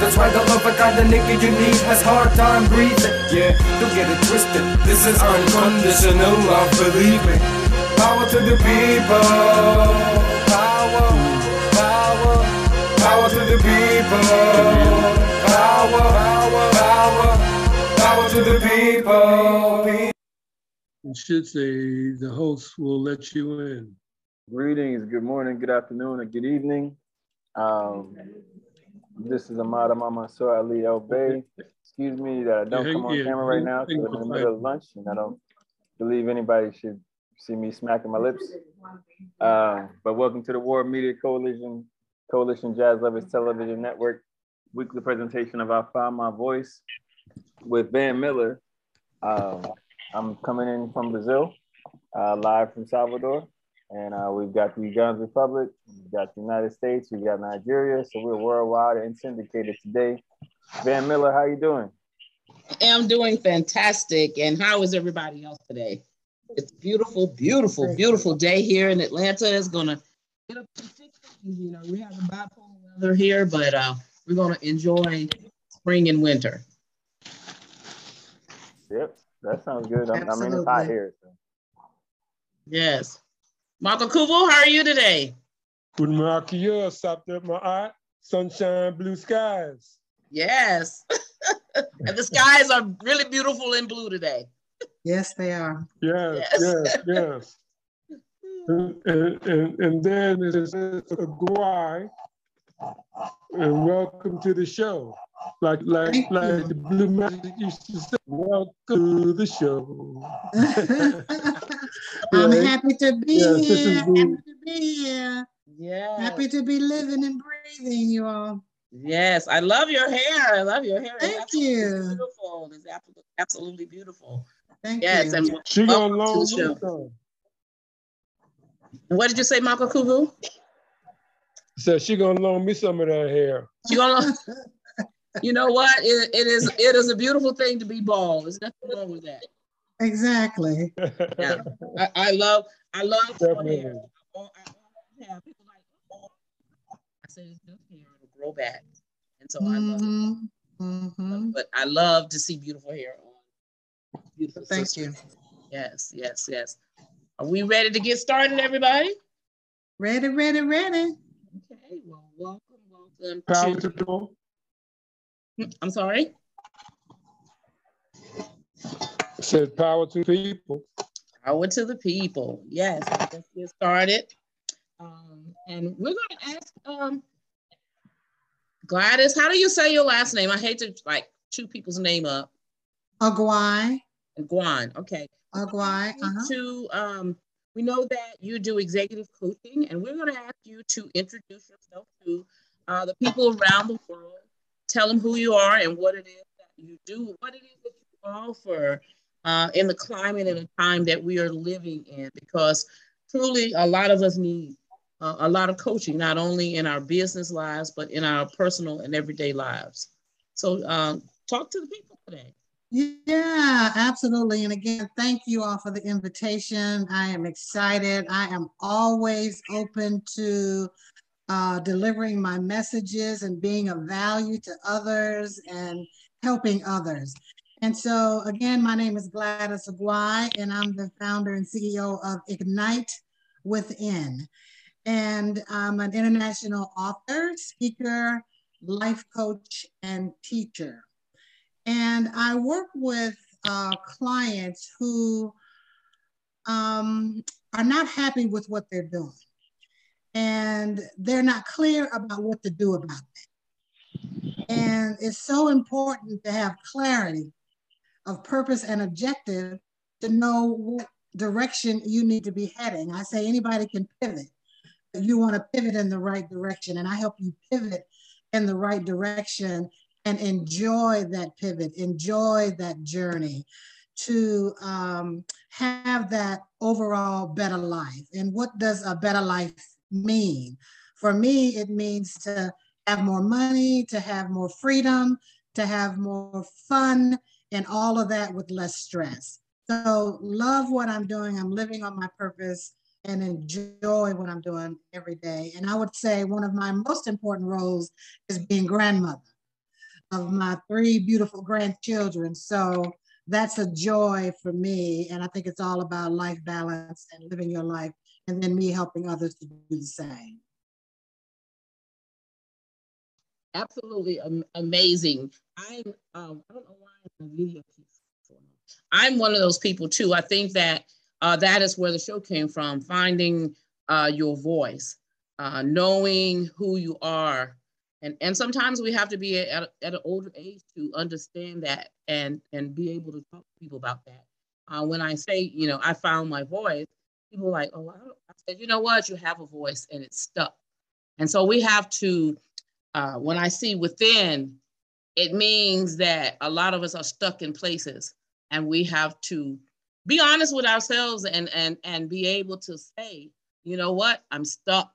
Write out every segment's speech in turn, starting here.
That's why the love kind of nigga you need has hard time breathing. Yeah, don't get it twisted. This is unconditional love, believe me. Power to the people. Power, power, power to the people. Power, power, power, power to the people. It should say the host will let you in. Greetings, good morning, good afternoon, or good evening. Um, this is Ahmad Mansour Ali El Bay. Excuse me that I don't come on camera right now because I'm in the middle of lunch and I don't believe anybody should see me smacking my lips. Uh, but welcome to the World Media Coalition, Coalition Jazz Lovers Television Network weekly presentation of I Found My Voice with Van Miller. Um, I'm coming in from Brazil, uh, live from Salvador. And uh, we've got the Uganda Republic, we've got the United States, we've got Nigeria. So we're worldwide and syndicated today. Van Miller, how you doing? I'm doing fantastic. And how is everybody else today? It's beautiful, beautiful, beautiful day here in Atlanta. It's gonna get up to 60. You know, we have a bipolar weather here, but uh, we're gonna enjoy spring and winter. Yep, that sounds good. I, I mean, it's hot here. So. Yes. Marco Kubo, how are you today? Good morning, you there, my eye. Sunshine, blue skies. Yes. and the skies are really beautiful in blue today. Yes, they are. Yes, yes, yes. yes. And, and, and, and then it is a Guai. And welcome to the show. Like like Thank like you. the Blue Magic used to say, welcome to the show. I'm happy to be yes, here. Happy to be here. Yeah. Happy to be living and breathing, you all. Yes, I love your hair. I love your hair. Thank it's you. Beautiful. It's absolutely beautiful. Thank yes, you. and she gonna loan me What did you say, Michael Kubu? Said she gonna loan me some of that hair. She gonna. you know what? It, it is. It is a beautiful thing to be bald. There's nothing wrong with that. Exactly. Yeah. I, I love I love hair. I, I have people like, oh. I say it's good hair, it'll grow back. And so mm-hmm. I love it. Mm-hmm. mm-hmm. But I love to see beautiful hair on beautiful Thank sisters. you. Yes, yes, yes. Are we ready to get started, everybody? Ready, ready, ready. Okay, well, welcome, welcome. Power to, to I'm sorry? Said power to people. Power to the people. Yes, let's get started. Um, and we're going to ask um, Gladys, how do you say your last name? I hate to like chew people's name up. Aguai. Aguan, okay. Aguai. Uh-huh. To um, we know that you do executive coaching, and we're going to ask you to introduce yourself to uh, the people around the world. Tell them who you are and what it is that you do, what it is that you offer, uh, in the climate and the time that we are living in, because truly a lot of us need uh, a lot of coaching, not only in our business lives, but in our personal and everyday lives. So um, talk to the people today. Yeah, absolutely. And again, thank you all for the invitation. I am excited. I am always open to uh, delivering my messages and being of value to others and helping others. And so, again, my name is Gladys Aguai, and I'm the founder and CEO of Ignite Within. And I'm an international author, speaker, life coach, and teacher. And I work with uh, clients who um, are not happy with what they're doing. And they're not clear about what to do about it. And it's so important to have clarity of purpose and objective to know what direction you need to be heading. I say anybody can pivot. You want to pivot in the right direction, and I help you pivot in the right direction and enjoy that pivot, enjoy that journey to um, have that overall better life. And what does a better life mean? For me, it means to have more money, to have more freedom, to have more fun, and all of that with less stress. So, love what I'm doing. I'm living on my purpose and enjoy what I'm doing every day. And I would say one of my most important roles is being grandmother. of my three beautiful grandchildren. So that's a joy for me. And I think it's all about life balance and living your life, and then me helping others to do the same. Absolutely amazing. I'm, um, I don't know why the video keeps I'm one of those people too. I think that uh, that is where the show came from, finding uh, your voice, uh, knowing who you are. And, and sometimes we have to be at, at an older age to understand that and, and be able to talk to people about that. Uh, when I say, you know, I found my voice, people like, oh, I, I said, you know what, you have a voice and it's stuck. And so we have to, uh, when I see within, it means that a lot of us are stuck in places and we have to be honest with ourselves and and and be able to say you know what? I'm stuck.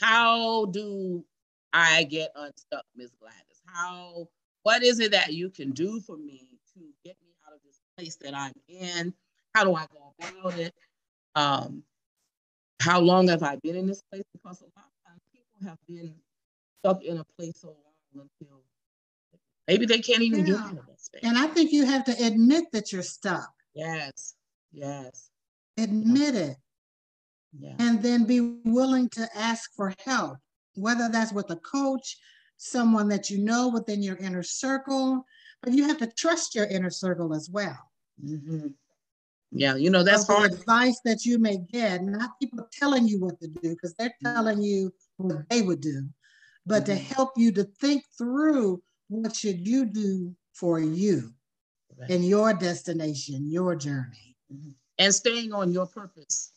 How do i get unstuck miss gladys? How what is it that you can do for me to get me out of this place that i'm in? How do i go about it? Um how long have i been in this place? Because a lot of times people have been stuck in a place so long until maybe they can't even yeah. get out of that space and i think you have to admit that you're stuck Yes. Yes. Admit it. Yeah. And then be willing to ask for help, whether that's with a coach, someone that you know within your inner circle, but you have to trust your inner circle as well. Mm-hmm. Yeah, you know, that's hard. advice that you may get, not people telling you what to do, because they're mm-hmm. telling you what they would do, but mm-hmm. to help you to think through what should you do for you right. in your destination, your journey. Mm-hmm. And staying on your purpose.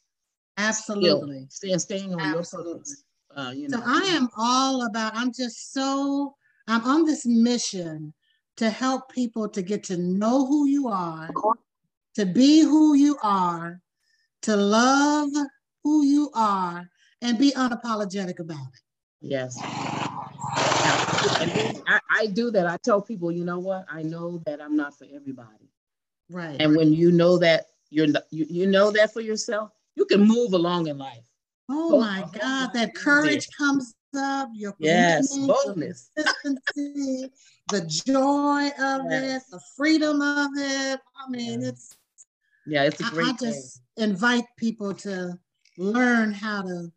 Absolutely. Staying, staying on Absolutely. your purpose. Uh, you know. So I am all about, I'm just so, I'm on this mission to help people to get to know who you are, to be who you are, to love who you are, and be unapologetic about it. Yes. I, I do that. I tell people, you know what? I know that I'm not for everybody. Right. And when you know that you're you, you know that for yourself, you can move along in life. Oh my God, that courage comes up, your yes, boldness, consistency, the joy of yes. it, the freedom of it. I mean, it's yeah, it's a great. I, I just invite people to learn how to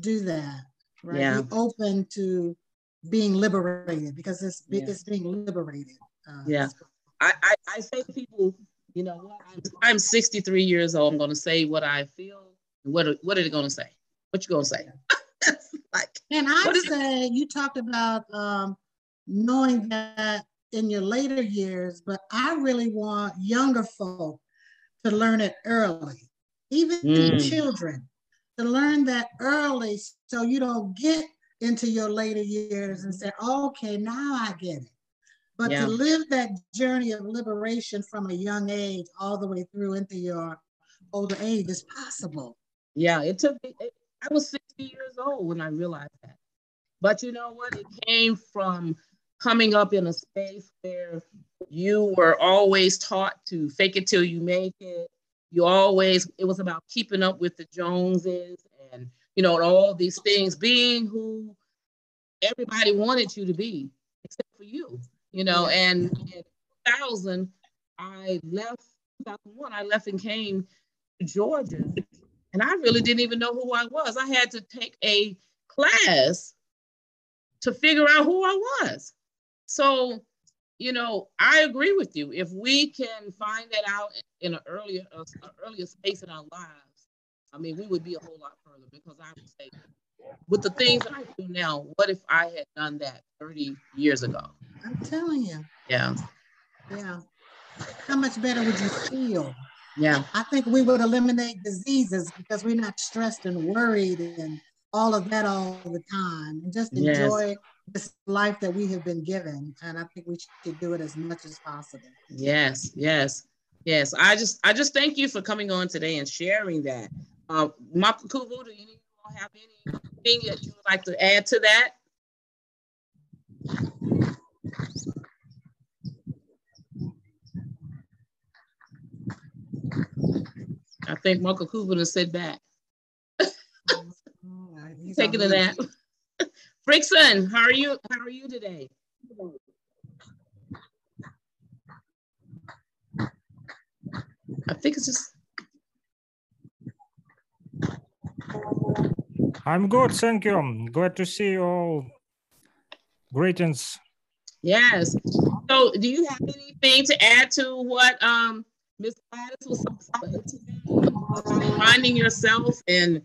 do that. Right, yeah. be open to being liberated because it's yeah. it's being liberated. Uh, yeah, I, I, I say to people, you know what? I'm, I'm 63 years old. I'm going to say what I feel. What are, what are they going to say? What you going to say? like, and I would say you talked about um, knowing that in your later years, but I really want younger folk to learn it early, even mm. children to learn that early so you don't get into your later years and say, okay, now I get it. But yeah. to live that journey of liberation from a young age all the way through into your older age is possible. Yeah, it took me, I was 60 years old when I realized that. But you know what? It came from coming up in a space where you were always taught to fake it till you make it. You always, it was about keeping up with the Joneses and you know, and all these things, being who everybody wanted you to be, except for you, you know. And in 2000, I left, 2001, I left and came to Georgia. And I really didn't even know who I was. I had to take a class to figure out who I was. So, you know, I agree with you. If we can find that out in an earlier, uh, earlier space in our lives, I mean, we would be a whole lot further because I would say, with the things I do now, what if I had done that 30 years ago? I'm telling you. Yeah. Yeah. How much better would you feel? Yeah. I think we would eliminate diseases because we're not stressed and worried and all of that all the time and just enjoy yes. this life that we have been given. And I think we should do it as much as possible. Yes, yes, yes. I just I just thank you for coming on today and sharing that. Uh, Kuvu, do you have anything that you would like to add to that? I think Michael Kuvu has said back. Taking a nap. Frickson, how are you? How are you today? I think it's just I'm good, thank you. Glad to see you all. Greetings. Yes. So, do you have anything to add to what um Ms. Gladys was about finding yourself and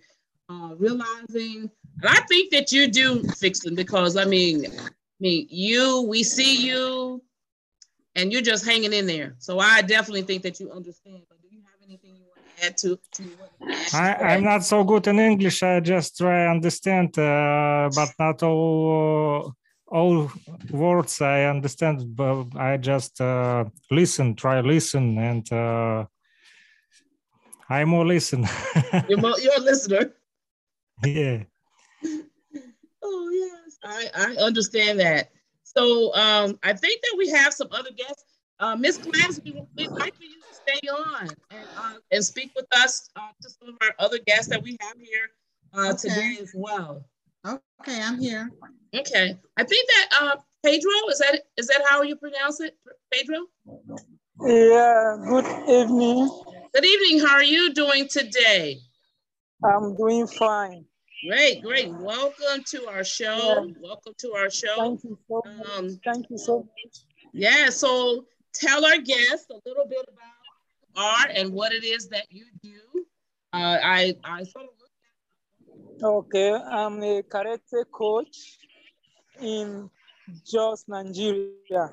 uh, realizing? And I think that you do fix them because I mean, I mean, you, we see you, and you're just hanging in there. So I definitely think that you understand. But do you have anything you want to add to? to I, I'm not so good in English. I just try understand, uh, but not all all words I understand. But I just uh, listen, try listen, and uh, I'm more listen. you're, more, you're a listener. Yeah. Oh yes, I I understand that. So um, I think that we have some other guests. Uh, Miss Gladys, we, would like for you to stay on and, uh, and speak with us uh, to some of our other guests that we have here uh, okay. today as well. Okay, I'm here. Okay, I think that uh, Pedro is that is that how you pronounce it, Pedro? Yeah. Good evening. Good evening. How are you doing today? I'm doing fine. Great, great. Welcome to our show. Yeah. Welcome to our show. Thank you so much. Um, Thank you so much. Yeah, so tell our guests a little bit about art and what it is that you do. Uh, I, I sort of Okay, I'm a karate coach in Jos, Nigeria.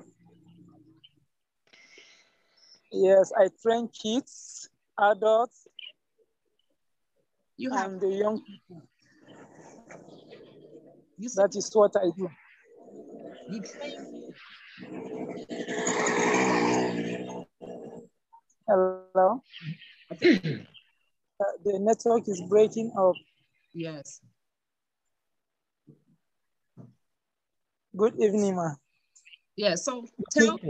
Yes, I train kids, adults, you have and the young people. You that is what I do. You train. Hello. uh, the network is breaking up. Yes. Good evening, ma. Yeah. So tell.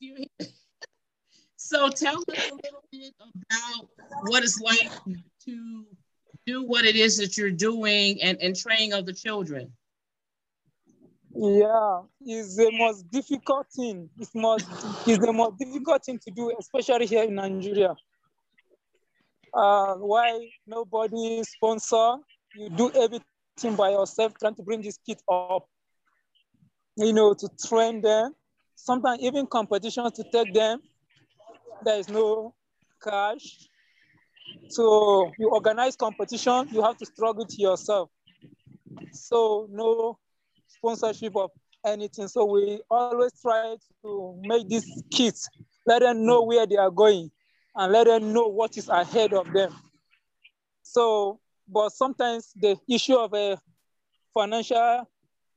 so tell us a little bit about what it's like to do what it is that you're doing and, and training of the children? Yeah, it's the most difficult thing. It's most it's the most difficult thing to do, especially here in Nigeria. Uh, why nobody sponsor? You do everything by yourself, trying to bring this kid up. You know, to train them. Sometimes even competitions to take them. There is no cash. So you organize competition, you have to struggle to yourself. So no sponsorship of anything. So we always try to make these kids, let them know where they are going and let them know what is ahead of them. So, but sometimes the issue of a financial,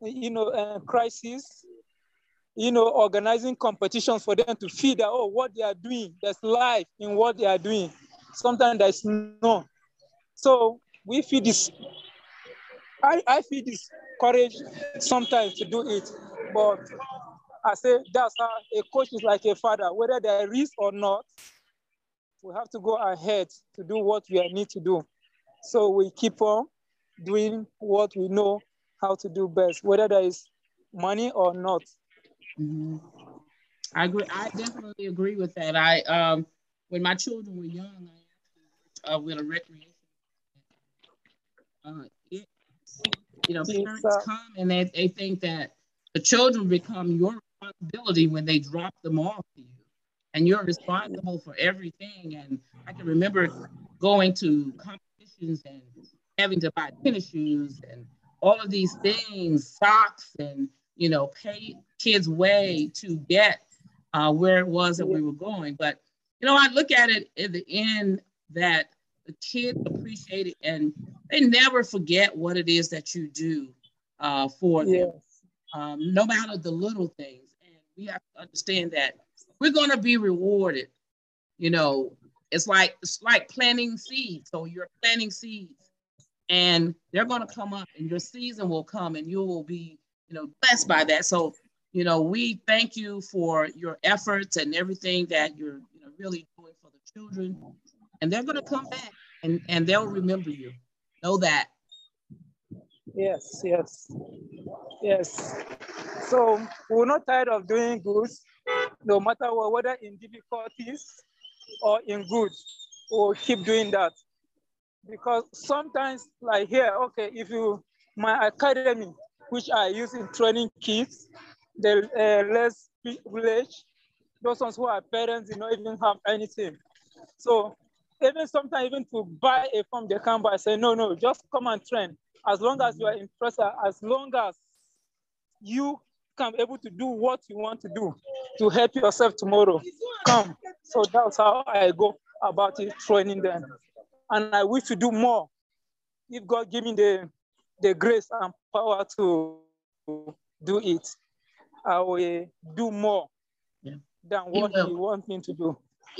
you know, crisis, you know, organizing competitions for them to feel that, oh, what they are doing, there's life in what they are doing sometimes there's no. So we feel this, I, I feel this courage sometimes to do it, but I say that's how a coach is like a father, whether there is or not, we have to go ahead to do what we need to do. So we keep on doing what we know how to do best, whether there is money or not. Mm-hmm. I agree. I definitely agree with that. I um, when my children were young, I uh, with a recreation. Uh, you know, parents come and they, they think that the children become your responsibility when they drop them off to you. And you're responsible for everything. And I can remember going to competitions and having to buy tennis shoes and all of these things, socks, and you know, pay kids way to get uh, where it was that we were going. But you know, I look at it in the end that the kids appreciate it and they never forget what it is that you do uh, for them, um, no matter the little things. And we have to understand that we're going to be rewarded. You know, it's like it's like planting seeds. So you're planting seeds, and they're going to come up, and your season will come, and you will be, you know, blessed by that. So, you know, we thank you for your efforts and everything that you're, you know, really doing for the children and they're going to come back and, and they'll remember you. Know that. Yes, yes, yes. So we're not tired of doing good, no matter what, whether in difficulties or in good, we'll keep doing that. Because sometimes, like here, okay, if you, my academy, which I use in training kids, the uh, less village, those ones who are parents, you know, even have anything. So even sometimes even to buy a form, they come by and say, no, no, just come and train. As long as you are impressed, as long as you can be able to do what you want to do to help yourself tomorrow, come. So that's how I go about it, training them. And I wish to do more. If God give me the, the grace and power to do it, I will do more yeah. than what he, he wants me to do.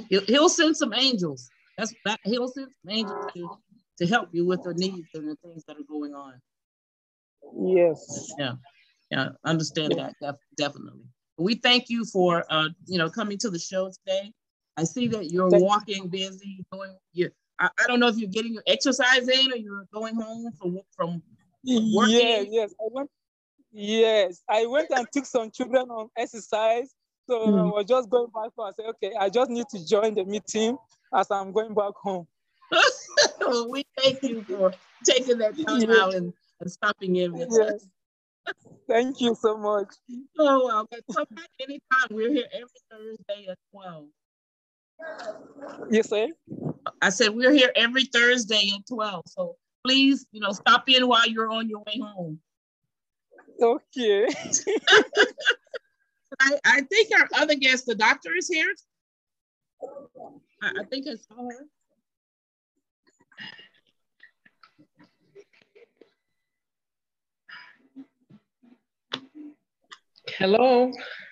He'll, he'll send some angels. That's that he'll send some angels to, to help you with the needs and the things that are going on. Yes. Yeah. Yeah. Understand yeah. that def definitely. We thank you for uh, you know, coming to the show today. I see that you're thank walking busy, going you I, I don't know if you're getting your exercise in or you're going home from from working. Yes, yes. I went yes, I went and took some children on exercise so mm. I was just going back home. I said, okay, I just need to join the meeting as I'm going back home. well, we thank you for taking that time yes. out and, and, stopping in with yes. us. Thank you so much. Oh, well, come back anytime. We're here every Thursday at 12. You say? I said we're here every Thursday at 12. So please, you know, stop in while you're on your way home. Okay. I, I think our other guest, the doctor, is here. I, I think I saw her. Hello.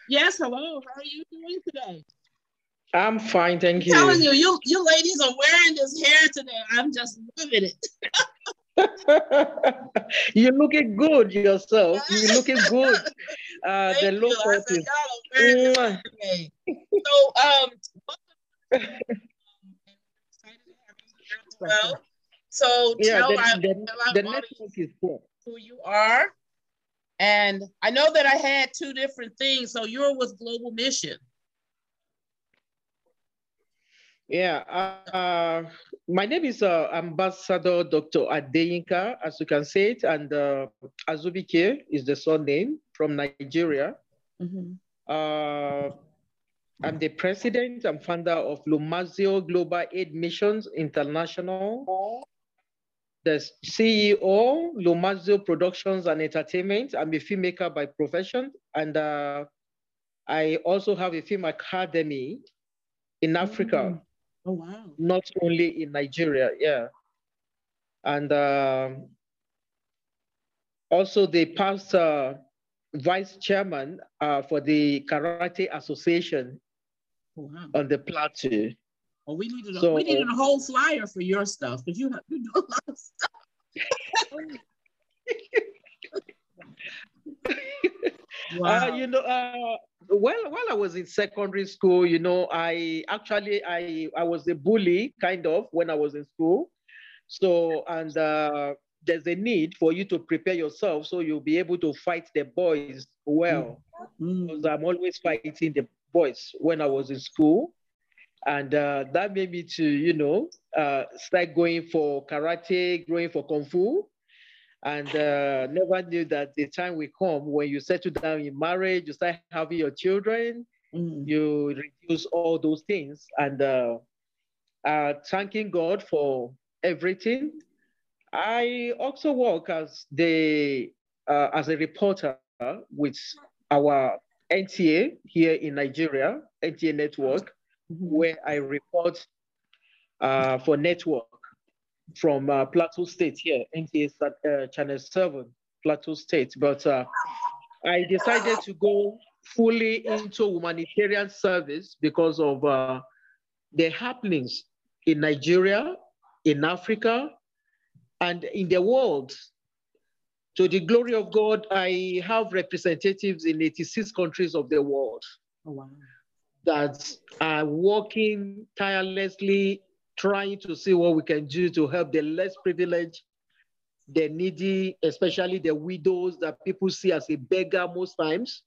Yes, hello. How are you doing today? I'm fine, thank I'm you. Telling you, you you ladies are wearing this hair today. I'm just loving it. You're looking good yourself. You're looking good. Uh, the look is. So, um, well, so yeah, tell the, my, the, tell the network is who you are. And I know that I had two different things. So yours was Global Mission. Yeah, uh, my name is uh, Ambassador Dr. Adeyinka, as you can say it, and uh, Azubike is the surname from Nigeria. Mm-hmm. Uh, I'm the president and founder of Lumazio Global Aid Missions International. The CEO, Lumazio Productions and Entertainment. I'm a filmmaker by profession, and uh, I also have a film academy in Africa. Mm-hmm Oh, wow. Not only in Nigeria, yeah. And um, also the past uh, vice chairman uh, for the Karate Association wow. on the plateau. Oh, we needed a, so, we needed a whole flyer for your stuff because you have you do a lot of stuff. wow. Uh, you know, uh, well, while I was in secondary school, you know, I actually I I was a bully kind of when I was in school. So and uh, there's a need for you to prepare yourself so you'll be able to fight the boys well. Mm. Because I'm always fighting the boys when I was in school. And uh, that made me to, you know, uh, start going for karate, going for kung fu and uh, never knew that the time will come when you settle down in marriage, you start having your children, mm. you reduce all those things. And uh, uh, thanking God for everything. I also work as the uh, as a reporter with our NTA here in Nigeria, NTA Network, mm-hmm. where I report uh, for network from uh, Plateau State here, NTA uh, Channel 7, Plateau State. But uh, I decided to go fully into humanitarian service because of uh, the happenings in Nigeria, in Africa, and in the world. To the glory of God, I have representatives in 86 countries of the world oh, wow. that are working tirelessly trying to see what we can do to help the less privileged, the needy, especially the widows that people see as a beggar most times.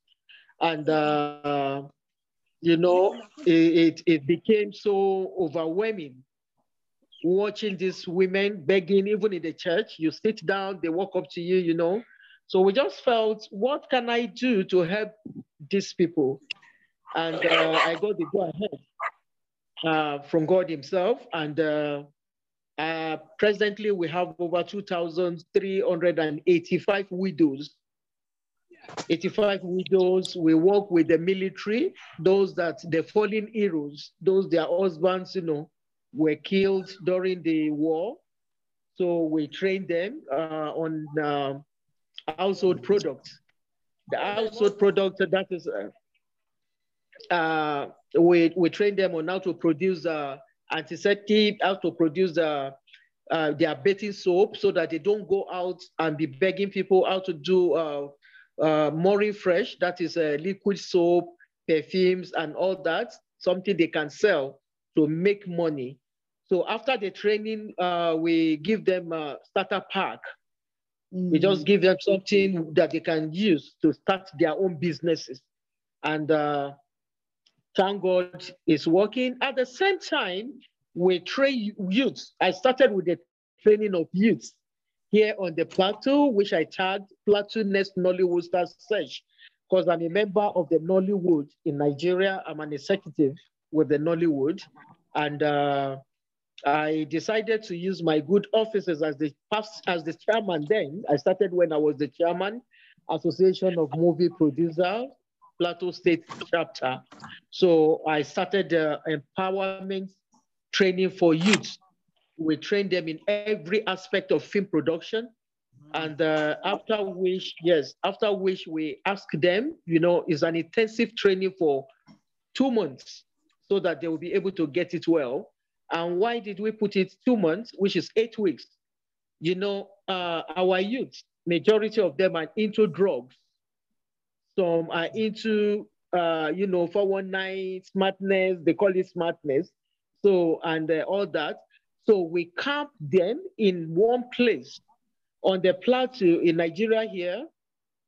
And uh, you know, it, it, it became so overwhelming watching these women begging, even in the church. You sit down, they walk up to you, you know. So we just felt, what can I do to help these people? And uh, I got the go ahead uh, from God Himself. And uh, uh presently, we have over 2,385 widows. 85 widows. We work with the military, those that the fallen heroes, those their husbands, you know, were killed during the war. So we train them uh, on uh, household products. The household products that is, uh, uh, we, we train them on how to produce uh, antiseptic, how to produce uh, uh, their bathing soap so that they don't go out and be begging people how to do uh, uh, Morning Fresh, that is liquid soap, perfumes, and all that, something they can sell to make money. So after the training, uh, we give them a starter pack. Mm. We just give them something that they can use to start their own businesses. And uh, thank God it's working. At the same time, we train youth. I started with the training of youth here on the plateau, which I tagged Plateau Next Nollywood Stars Search, because I'm a member of the Nollywood in Nigeria. I'm an executive with the Nollywood. And uh, I decided to use my good offices as the past as the chairman. Then I started when I was the chairman, Association of Movie Producers, Plateau State chapter. So I started uh, empowerment training for youth. We train them in every aspect of film production. And uh, after which, yes, after which we ask them, you know, is an intensive training for two months so that they will be able to get it well. And why did we put it two months, which is eight weeks? You know, uh, our youth, majority of them are into drugs. Some are into, uh, you know, 419 smartness, they call it smartness. So, and uh, all that. So we camp them in one place on the plateau in Nigeria here,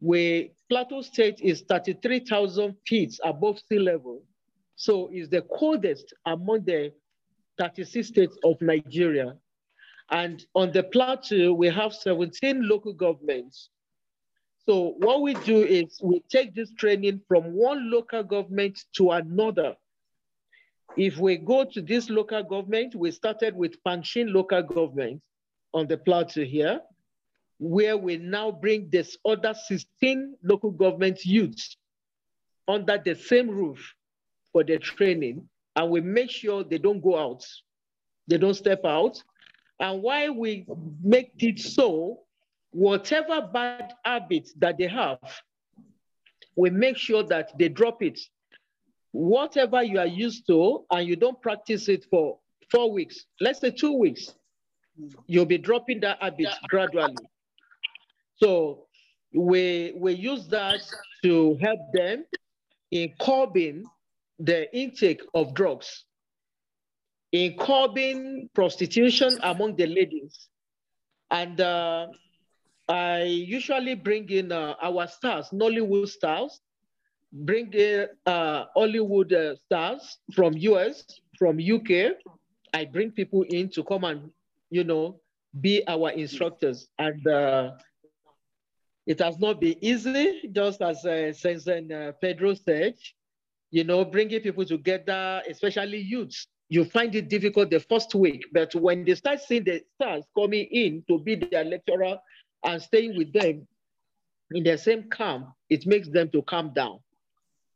where Plateau State is 33,000 feet above sea level. So it's the coldest among the 36 states of Nigeria. And on the plateau, we have 17 local governments. So what we do is we take this training from one local government to another. If we go to this local government, we started with Pankshin local government on the plateau here, where we now bring this other 16 local government youths under the same roof for the training and we make sure they don't go out, they don't step out. And why we make it so, whatever bad habits that they have, we make sure that they drop it. Whatever you are used to and you don't practice it for four weeks, let's say two weeks, you'll be dropping that habit gradually. So we, we use that to help them in curbing the intake of drugs, in curbing prostitution among the ladies. And uh, I usually bring in uh, our stars, Nollywood stars, bring in uh, Hollywood uh, stars from US, from UK. I bring people in to come and, you know, be our instructors. And uh, it has not been easy, just as uh, Sensei uh, Pedro said you know, bringing people together, especially youths. You find it difficult the first week, but when they start seeing the stars coming in to be their lecturer and staying with them in the same camp, it makes them to calm down.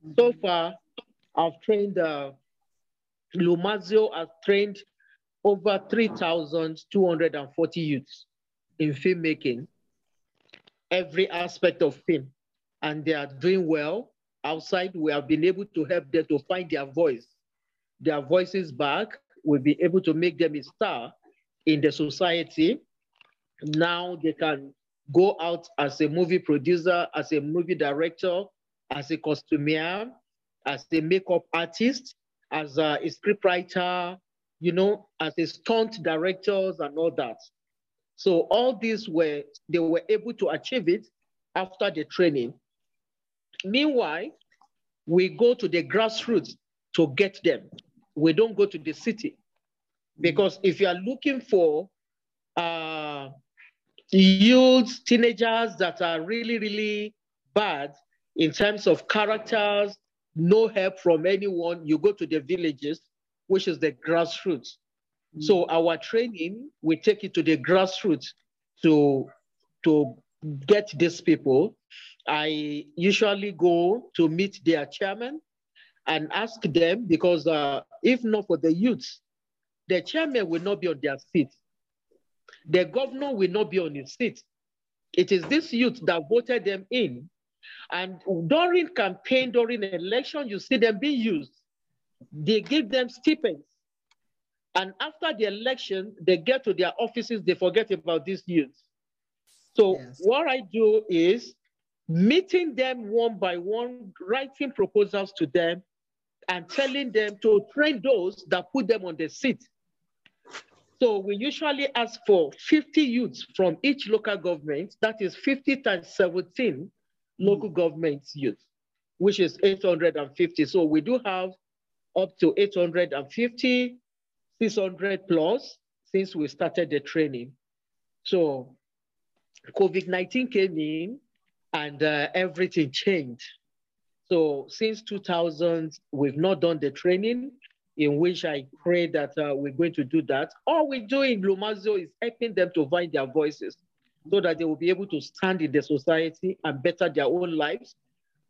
Mm-hmm. So far, I've trained, uh, Lumazio has trained over 3,240 youths in filmmaking, every aspect of film, and they are doing well outside, we have been able to help them to find their voice, their voices back. We'll be able to make them a star in the society. Now they can go out as a movie producer, as a movie director, as a costumier, as a makeup artist, as a, scriptwriter, you know, as a stunt directors and all that. So all these were, they were able to achieve it after the training. Meanwhile, we go to the grassroots to get them. We don't go to the city. Because if you are looking for uh, youths, teenagers that are really, really bad in terms of characters, no help from anyone, you go to the villages, which is the grassroots. Mm. So our training, we take it to the grassroots to, to get these people. I usually go to meet their chairman and ask them because uh, if not for the youths, the chairman will not be on their seat. The governor will not be on his seat. It is this youth that voted them in. And during campaign, during election, you see them being used. They give them stipends. And after the election, they get to their offices, they forget about these youth. So yes. what I do is meeting them one by one, writing proposals to them, and telling them to train those that put them on the seat. So we usually ask for 50 youths from each local government, that is 50 times 17 hmm. local government youth, which is 850. So we do have up to 850, 600 plus since we started the training. So COVID-19 came in and uh, everything changed. So since 2000, we've not done the training in which I pray that uh, we're going to do that. All we do in Lumazio is helping them to find their voices so that they will be able to stand in the society and better their own lives.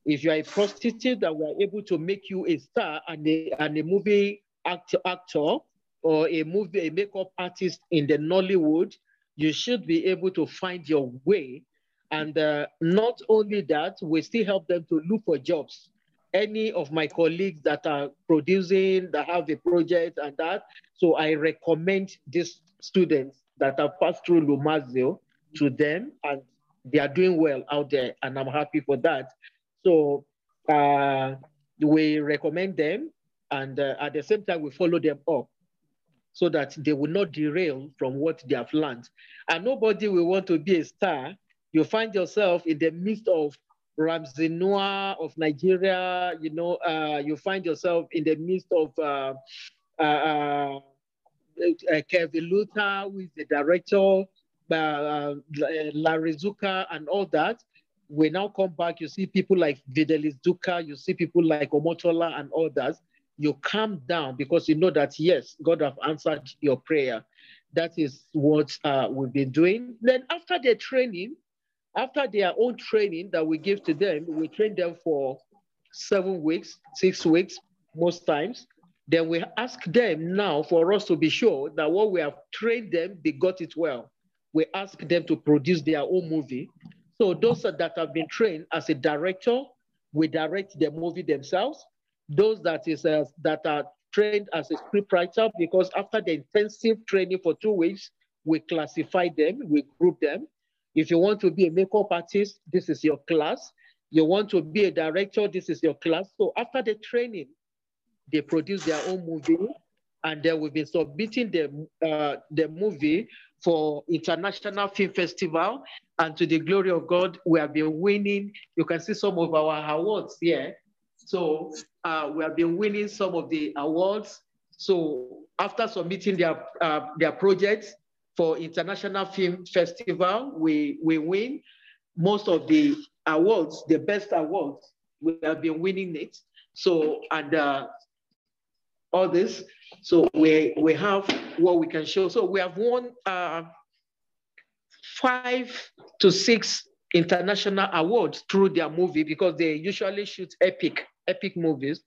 If you are a prostitute that we are able to make you a star and a, and a movie actor, actor or a movie, a makeup artist in the Nollywood, you should be able to find your way. And uh, not only that, we still help them to look for jobs any of my colleagues that are producing, that have a project and that. So I recommend these students that have passed through Lumazio to them and they are doing well out there and I'm happy for that. So uh, we recommend them and uh, at the same time we follow them up so that they will not derail from what they have learned. And nobody will want to be a star. You find yourself in the midst of Ramsey of Nigeria, you know, uh, you find yourself in the midst of uh, uh, uh, uh Kevin Luther, who is the director, uh, Larry Zuka, and all that. We now come back, you see people like Fidelis Duka, you see people like Omotola and others. You calm down because you know that, yes, God have answered your prayer. That is what we've been doing. Then after the training, after their own training that we give to them, we train them for seven weeks, six weeks, most times. Then we ask them now for us to be sure that what we have trained them, they got it well. We ask them to produce their own movie. So those that have been trained as a director, we direct the movie themselves. Those that is uh, that are trained as a scriptwriter, because after the intensive training for two weeks, we classify them, we group them. If you want to be a makeup artist, this is your class. You want to be a director, this is your class. So after the training, they produce their own movie and then we've been submitting the, uh, the movie for International Film Festival. And to the glory of God, we have been winning. You can see some of our awards here. So uh, we have been winning some of the awards. So after submitting their, uh, their projects, for International Film Festival, we, we win most of the awards, the best awards. We have been winning it. So, and uh, all this. So we, we have what we can show. So we have won uh, five to six international awards through their movie because they usually shoot epic, epic movies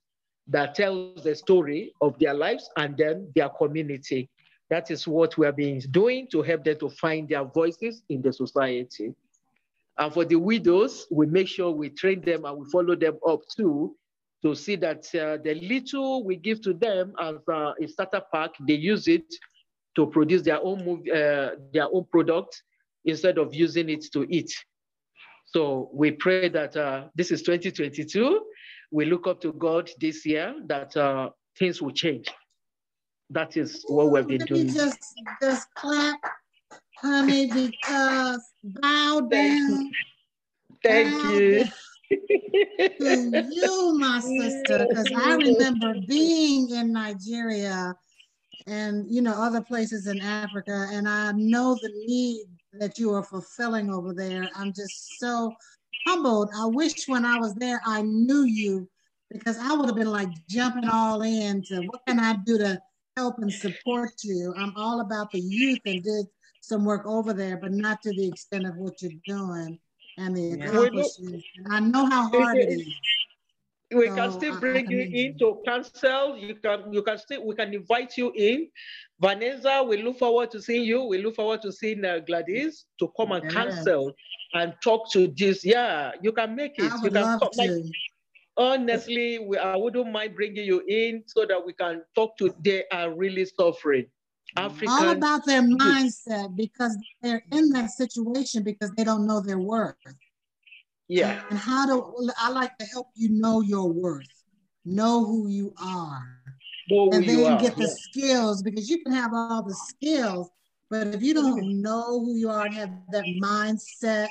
that tells the story of their lives and then their community. That is what we have been doing to help them to find their voices in the society. And for the widows, we make sure we train them and we follow them up too to see that uh, the little we give to them as uh, a starter pack, they use it to produce their own movie, uh, their own product instead of using it to eat. So we pray that uh, this is 2022. We look up to God this year that uh, things will change that is what we've been doing. Just, just clap, honey, because bow down. Thank bow you. Down. to you, my sister, because I remember being in Nigeria and you know other places in Africa, and I know the need that you are fulfilling over there. I'm just so humbled. I wish when I was there I knew you because I would have been like jumping all in to what can I do to help and support you. I'm all about the youth and did some work over there, but not to the extent of what you're doing and the accomplishments. I know how hard it is. We so can still bring you in to cancel. You can you can still we can invite you in. Vanessa, we look forward to seeing you. We look forward to seeing uh, Gladys to come and cancel and talk to this. Yeah, you can make it. I would you can love come, to. Like, honestly, we, I wouldn't mind bringing you in so that we can talk to they are really suffering. African all about their mindset because they're in that situation because they don't know their worth. Yeah. And how do I like to help you know your worth, know who you are, know and then get the skills because you can have all the skills, but if you don't know who you are and have that mindset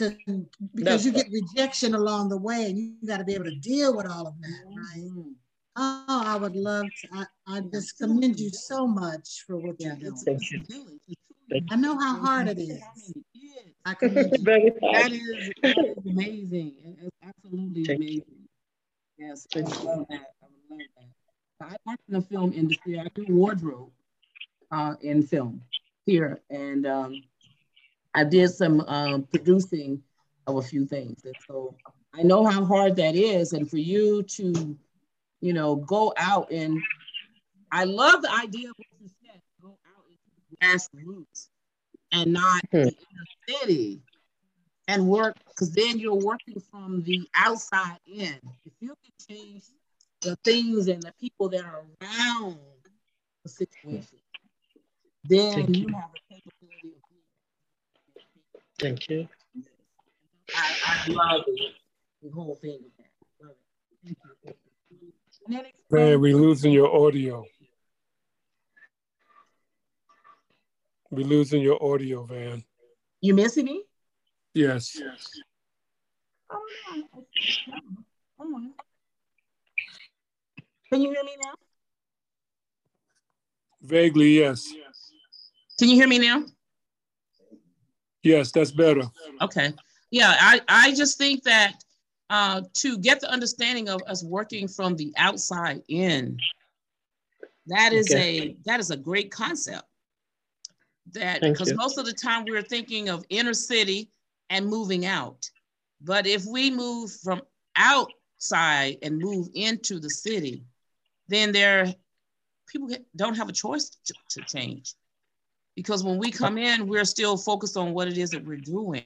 to because That's you get rejection along the way and you got to be able to deal with all of that, right? Mm-hmm. Oh, I would love to. I, I just commend you so much for what you're doing. Thank you. I know how hard it is. I commend you. That is, that is amazing. It's absolutely amazing. Yes, I love that. I love that. I work in the film industry. I do wardrobe uh, in film here, and um, I did some um, producing of a few things. And so I know how hard that is. And for you to you know, go out and I love the idea of what you said, go out into the grassroots and not hmm. in the city and work because then you're working from the outside in. If you can change the things and the people that are around the situation, then you, you have the capability Thank you. I, I love it, the whole thing of that. Love it. Thank you. Man, we losing your audio. We losing your audio, Van. You missing me? Yes. yes. Oh, Can you hear me now? Vaguely, yes. Can you hear me now? Yes, that's better. Okay. Yeah, I, I just think that uh, to get the understanding of us working from the outside in. That is okay. a that is a great concept. That because most of the time we're thinking of inner city and moving out. But if we move from outside and move into the city, then there people don't have a choice to, to change. Because when we come in, we're still focused on what it is that we're doing.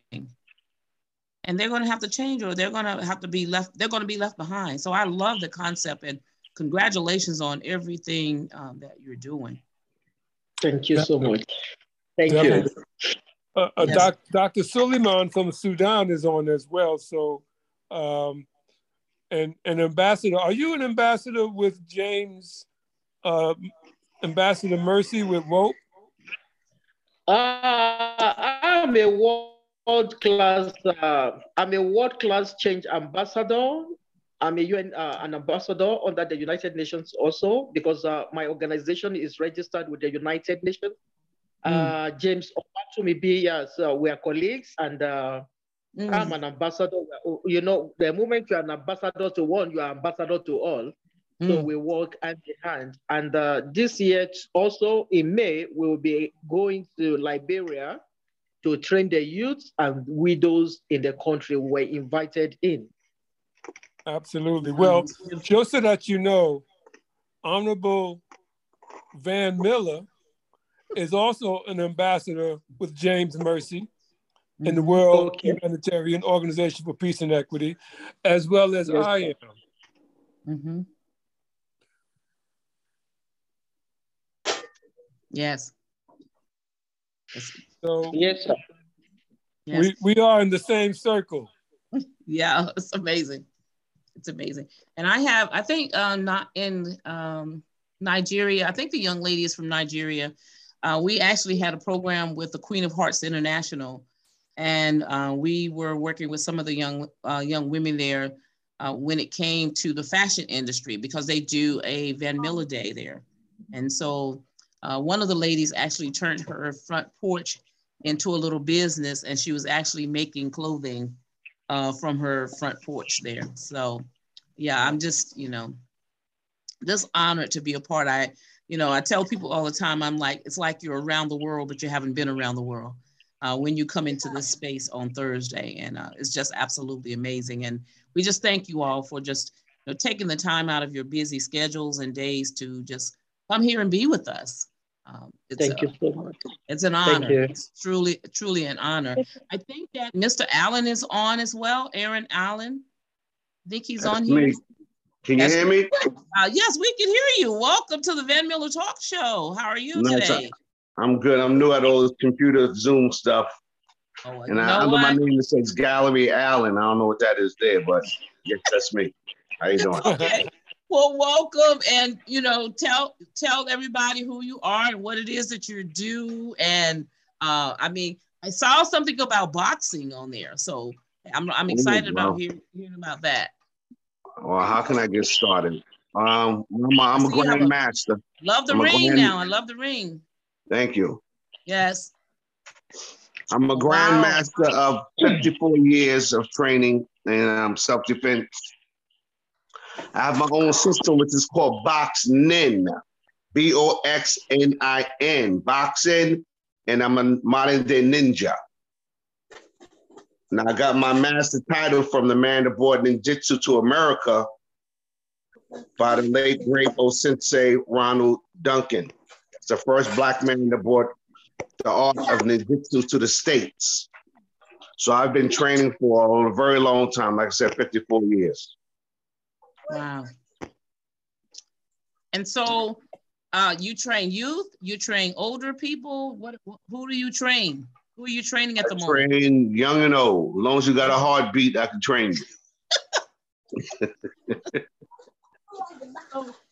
And they're going to have to change or they're going to have to be left they're going to be left behind. So i love the concept and congratulations on everything um, that you're doing. Thank you so much. Thank Definitely. you uh, uh, yes. doc, dr suleiman from sudan is on as well. So um, and an ambassador are you an ambassador with james uh, ambassador mercy with WOPE uh, i'm a world class. Uh, I'm a world class change ambassador. I'm a UN uh, an ambassador under the United Nations also because uh, my organization is registered with the United Nations. Mm. James Opatumibi, yes, uh, we are colleagues, and uh, mm. I'm an ambassador. You know, the moment you're an ambassador to one, you are ambassador to all. Mm. So we work hand in hand. And uh, this year, also in May, we will be going to Liberia to train the youth and widows in the country were invited in. Absolutely. Well, just so that you know, Honorable Van Miller is also an ambassador with James Mercy in the. World okay. Humanitarian Organization for Peace and Equity, as well as yes. I am. Mm-hmm. Yes. So yes, sir. Yes. We we are in the same circle. yeah, it's amazing. It's amazing. And I have, I think, um, not in um, Nigeria. I think the young lady is from Nigeria. Uh, we actually had a program with the Queen of Hearts International, and uh, we were working with some of the young uh, young women there uh, when it came to the fashion industry because they do a Van Miller Day there, and so uh, one of the ladies actually turned her front porch into a little business, and she was actually making clothing uh, from her front porch there. So, yeah, I'm just you know just honored to be a part. I you know I tell people all the time I'm like it's like you're around the world, but you haven't been around the world uh, when you come into this space on Thursday. And uh, it's just absolutely amazing. And we just thank you all for just you know, taking the time out of your busy schedules and days to just come here and be with us. Um, Thank a, you so much. It's an honor. It's truly, truly an honor. I think that Mr. Allen is on as well. Aaron Allen. I think he's That's on here. Me. Can you That's hear me? Uh, yes, we can hear you. Welcome to the Van Miller Talk Show. How are you nice. today? I'm good. I'm new at all this computer Zoom stuff. Oh, and I, under my name it says Gallery Allen. I don't know what that is there, but yes, that's me. How you doing? okay. Well, welcome, and you know, tell tell everybody who you are and what it is that you do. And uh, I mean, I saw something about boxing on there, so I'm I'm excited about hearing, hearing about that. Well, how can I get started? Um, I'm a, I'm a grandmaster. Love the I'm ring grand... now. I love the ring. Thank you. Yes. I'm a grandmaster wow. of 54 years of training and um, self-defense. I have my own system, which is called Box Nin. BoxNin, B-O-X-N-I-N, boxing, and I'm a modern day ninja. And I got my master title from the man that brought ninjutsu to America by the late great Sensei Ronald Duncan. It's the first black man that brought the art of ninjutsu to the States. So I've been training for a very long time, like I said, 54 years. Wow. And so uh, you train youth, you train older people. What who do you train? Who are you training at I the moment? Train young and old. As long as you got a heartbeat, I can train you.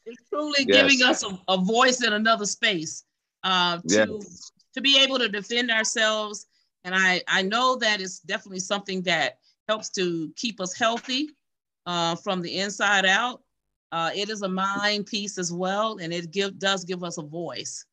it's truly yes. giving us a, a, voice in another space uh, to yes. to be able to defend ourselves. And I I know that it's definitely something that helps to keep us healthy uh, from the inside out. Uh, it is a mind piece as well, and it give does give us a voice.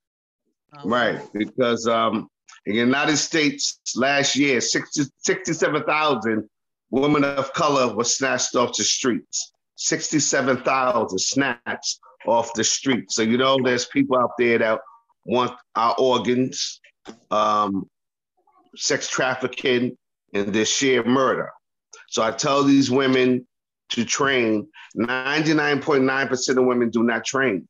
Um, right, because um, in the United States last year, 60, 67,000 women of color were snatched off the streets. 67,000 snatched off the street. So, you know, there's people out there that want our organs, um, sex trafficking, and this sheer murder. So I tell these women to train. 99.9% of women do not train.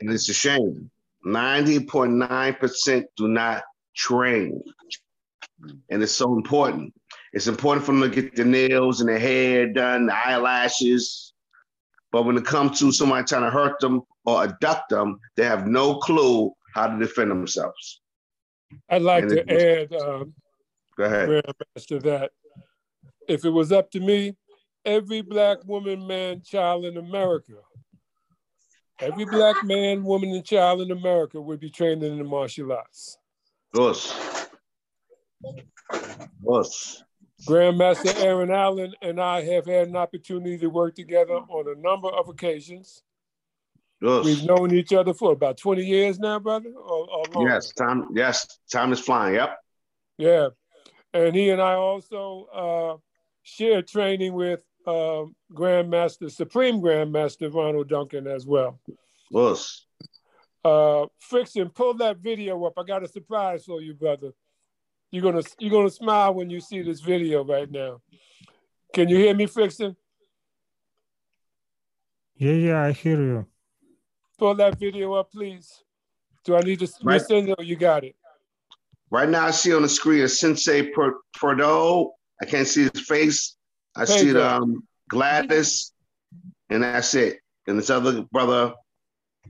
And it's a shame. 90.9% do not train. And it's so important. It's important for them to get their nails and their hair done, the eyelashes. But when it comes to somebody trying to hurt them or abduct them, they have no clue how to defend themselves. I'd like and to add, um, go ahead, to that. If it was up to me, every black woman, man, child in America, every black man, woman, and child in America would be trained in the martial arts. Yes. Yes. Grandmaster Aaron Allen and I have had an opportunity to work together on a number of occasions. Yes. We've known each other for about 20 years now, brother? Or, or yes, time, yes, time is flying. Yep. Yeah. And he and I also uh, shared training with uh, Grandmaster, Supreme Grandmaster Ronald Duncan as well. Yes. Uh, Friction, pull that video up. I got a surprise for you, brother. You're gonna you're gonna smile when you see this video right now. Can you hear me, Friction? Yeah, yeah, I hear you. Pull that video up, please. Do I need to right. resend it or you got it? Right now, I see on the screen a Sensei Prado. I can't see his face. I Pedro. see the um, Gladys, and that's it. And this other brother,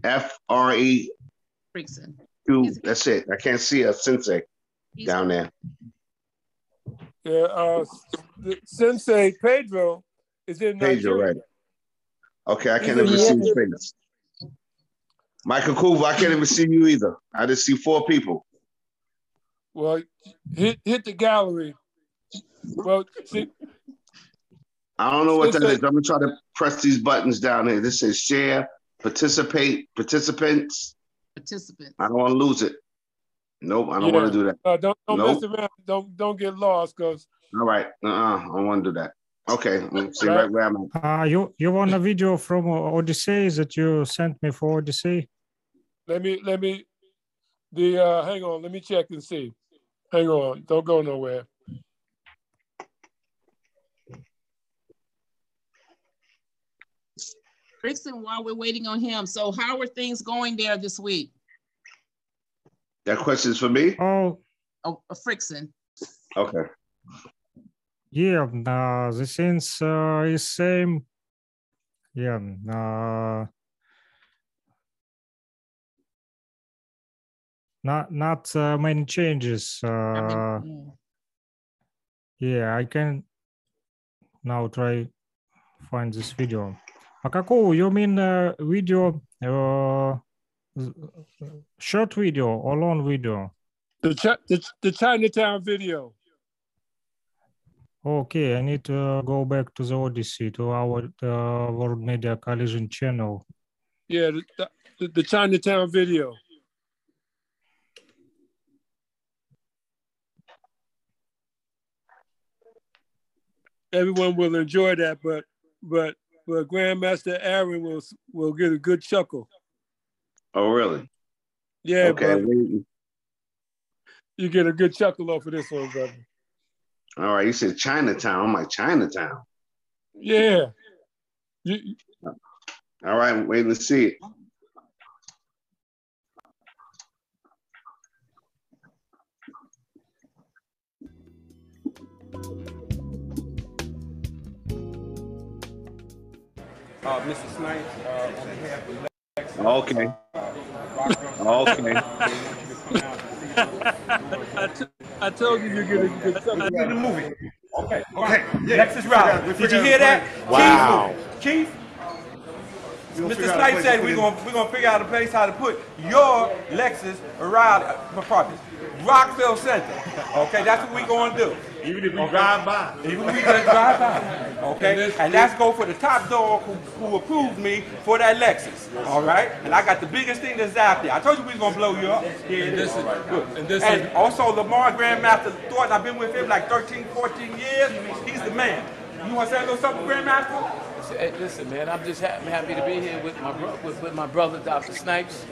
F R E. Frickson. That's it. I can't see a Sensei down there. Yeah, uh, Sensei Pedro is in Pedro, Nigeria. right? Okay, I can't even see his face. Michael Kuva, I can't even see you either. I just see four people. Well, hit hit the gallery. Well, see. I don't know what that is. I'm gonna try to press these buttons down here. This says share, participate, participants. Participants. I don't want to lose it. Nope, I don't yeah. want to do that. Uh, don't don't nope. mess around. Don't don't get lost, cause. All right. Uh. Uh-uh, I don't want to do that. Okay. Let's see right where I'm at. Uh, you you want a video from Odyssey that you sent me for Odyssey? Let me let me. The uh, hang on. Let me check and see. Hang on. Don't go nowhere. Frickson, while we're waiting on him, so how are things going there this week? That question is for me? Oh, oh Frickson. Okay. Yeah, uh, the things uh, is same. Yeah. Uh, not not uh, many changes. Uh, I mean, yeah. yeah, I can now try find this video. Akako, you mean uh, video, uh, short video or long video? The, the, the Chinatown video. Okay, I need to go back to the Odyssey, to our uh, World Media Collision channel. Yeah, the, the, the Chinatown video. Everyone will enjoy that, but but but Grandmaster Aaron will will get a good chuckle. Oh, really? Yeah. Okay. You get a good chuckle off of this one, brother. All right. You said Chinatown. I'm like Chinatown. Yeah. You, All right. I'm waiting to see it. Uh, Mr. Snipes, uh, on behalf of Lex. Okay. okay. I, t- I told you you're gonna get something. In the movie. Okay. Okay. Yeah. Lexus Rowley. Did you hear that? Wow. Chief. Chief? Mr. Snipes said we're gonna we're gonna figure out a place how to put your Lexus around uh, property. Rockville Center. Okay, that's what we're gonna do. Even if we okay. drive by. Even if we just drive by. Okay? And, and that's go for the top dog who, who approved me for that Lexus. All right? And I got the biggest thing that's out there. I told you we was gonna blow you up. Here it is. Right, good. And, this and is, also Lamar Grandmaster Thornton, I've been with him like 13, 14 years. He's the man. You wanna say a little something, Grandmaster? Hey, listen, man, I'm just ha happy to be here with my bro with, with my brother, Dr. Snipes,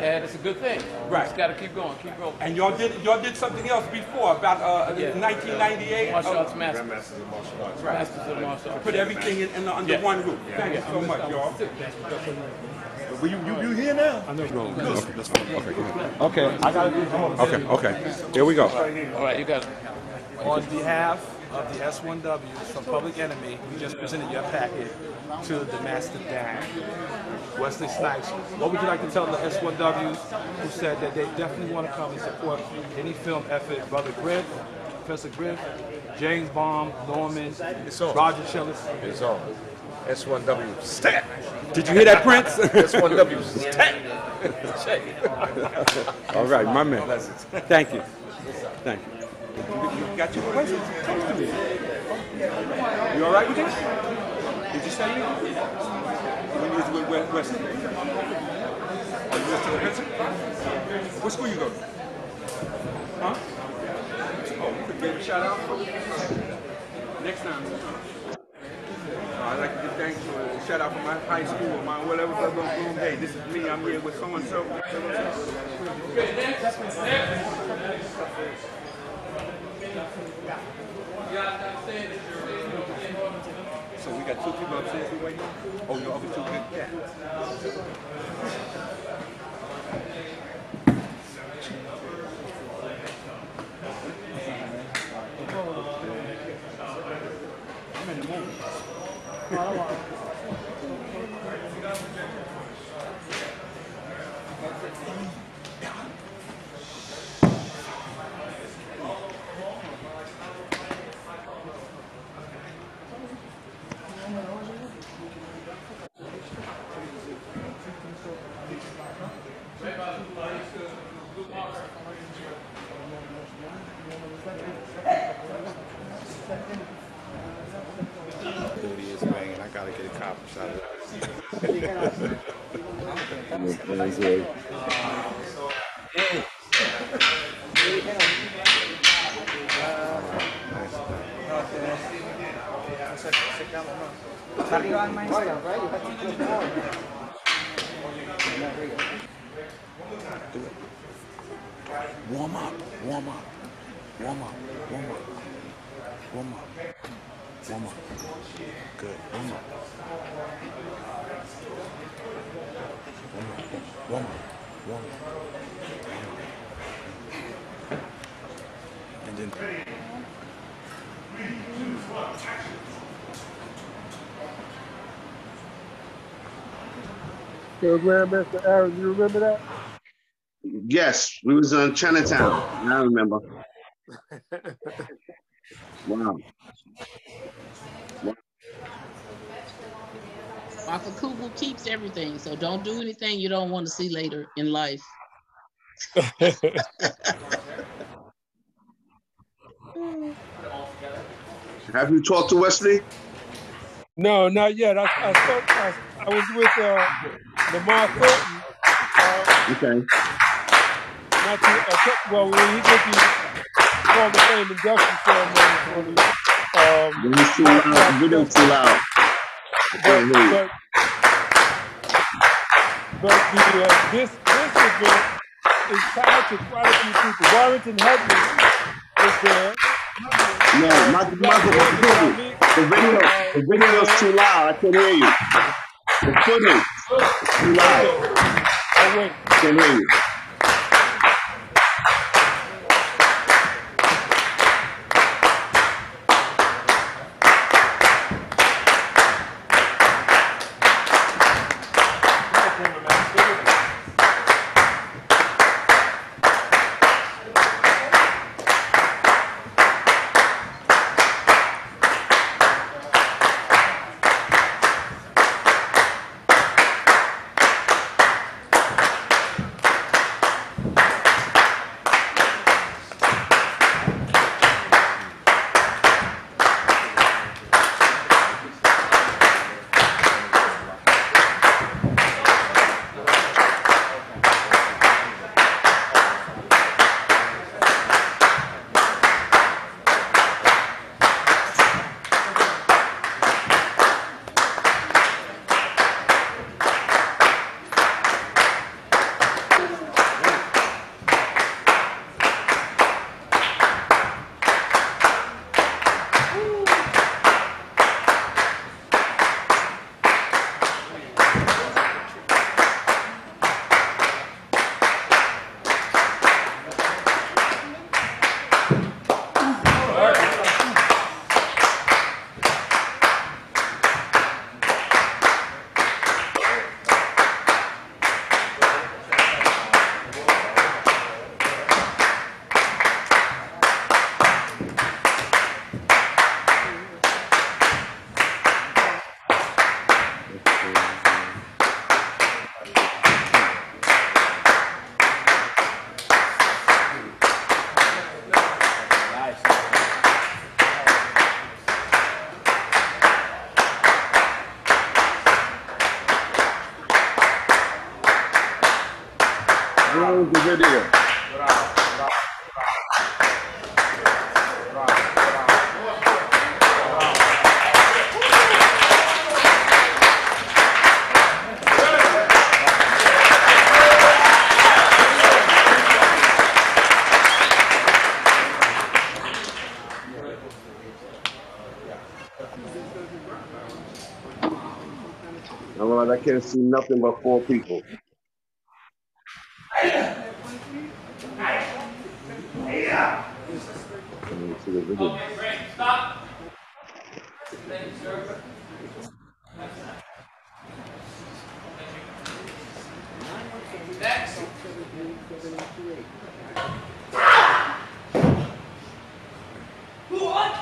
and it's a good thing. Right. Just got to keep going, keep going. And y'all did y'all did something else before about uh, yeah. 1998. Martial arts masters. Masters of martial arts. Right. Masters of martial arts. Put everything in, in the, under yeah. one roof. Yeah. Thank you so much, y'all. Well, you, you, you here now? I know. No, okay, that's fine. Okay, Okay, I got to Okay, okay. Here we go. All right, you got it. On behalf of the S1Ws from Public Enemy, we just presented your packet to the Master Dan, Wesley Snipes. What would you like to tell the S1Ws who said that they definitely want to come and support any film effort, Brother Griff, Professor Griff, James Baum, Norman, Roger Chillis? It's all. S1W, stat! Did you hear that, Prince? S1W, stat! all right, my man. Thank you. Thank you. You got your questions? Talk to me. You all right with this? Did you say anything? When you was with West? Are you to the Princeton? What school you go to? Huh? Oh, you could give a shout out? Next time. I'd like to give thanks to a shout out for my high school or my whatever brother on Hey, this is me. I'm here with someone. so. Okay, next. Next. So we got two people upstairs right now? Oh, your other two good? Yeah. I'm in the movie. Warm up, warm up, warm up, warm up, warm up, warm up. Good, warm up. Warm up, warm up, warm up. And then. So, Grandmaster Aaron, you remember that? Yes, we was on Chinatown. I remember. Wow. Uncle Kugel keeps everything, so don't do anything you don't want to see later in life. Have you talked to Wesley? No, not yet. I, I, spoke, I, I was with uh, Lamar Thornton. Uh, Okay. not too, uh, well, when he did the Hall of Fame induction ceremony for the, um, It's too loud. Video's too loud. I can't hear you. but, but the, uh, this, this event is tied to quite a few people. Warrington there. No, Michael, Michael, the video, the video, the video is too loud. I can't hear you. The footage too loud. I can't hear you. Video. I can't see nothing but four people. Let me see the video.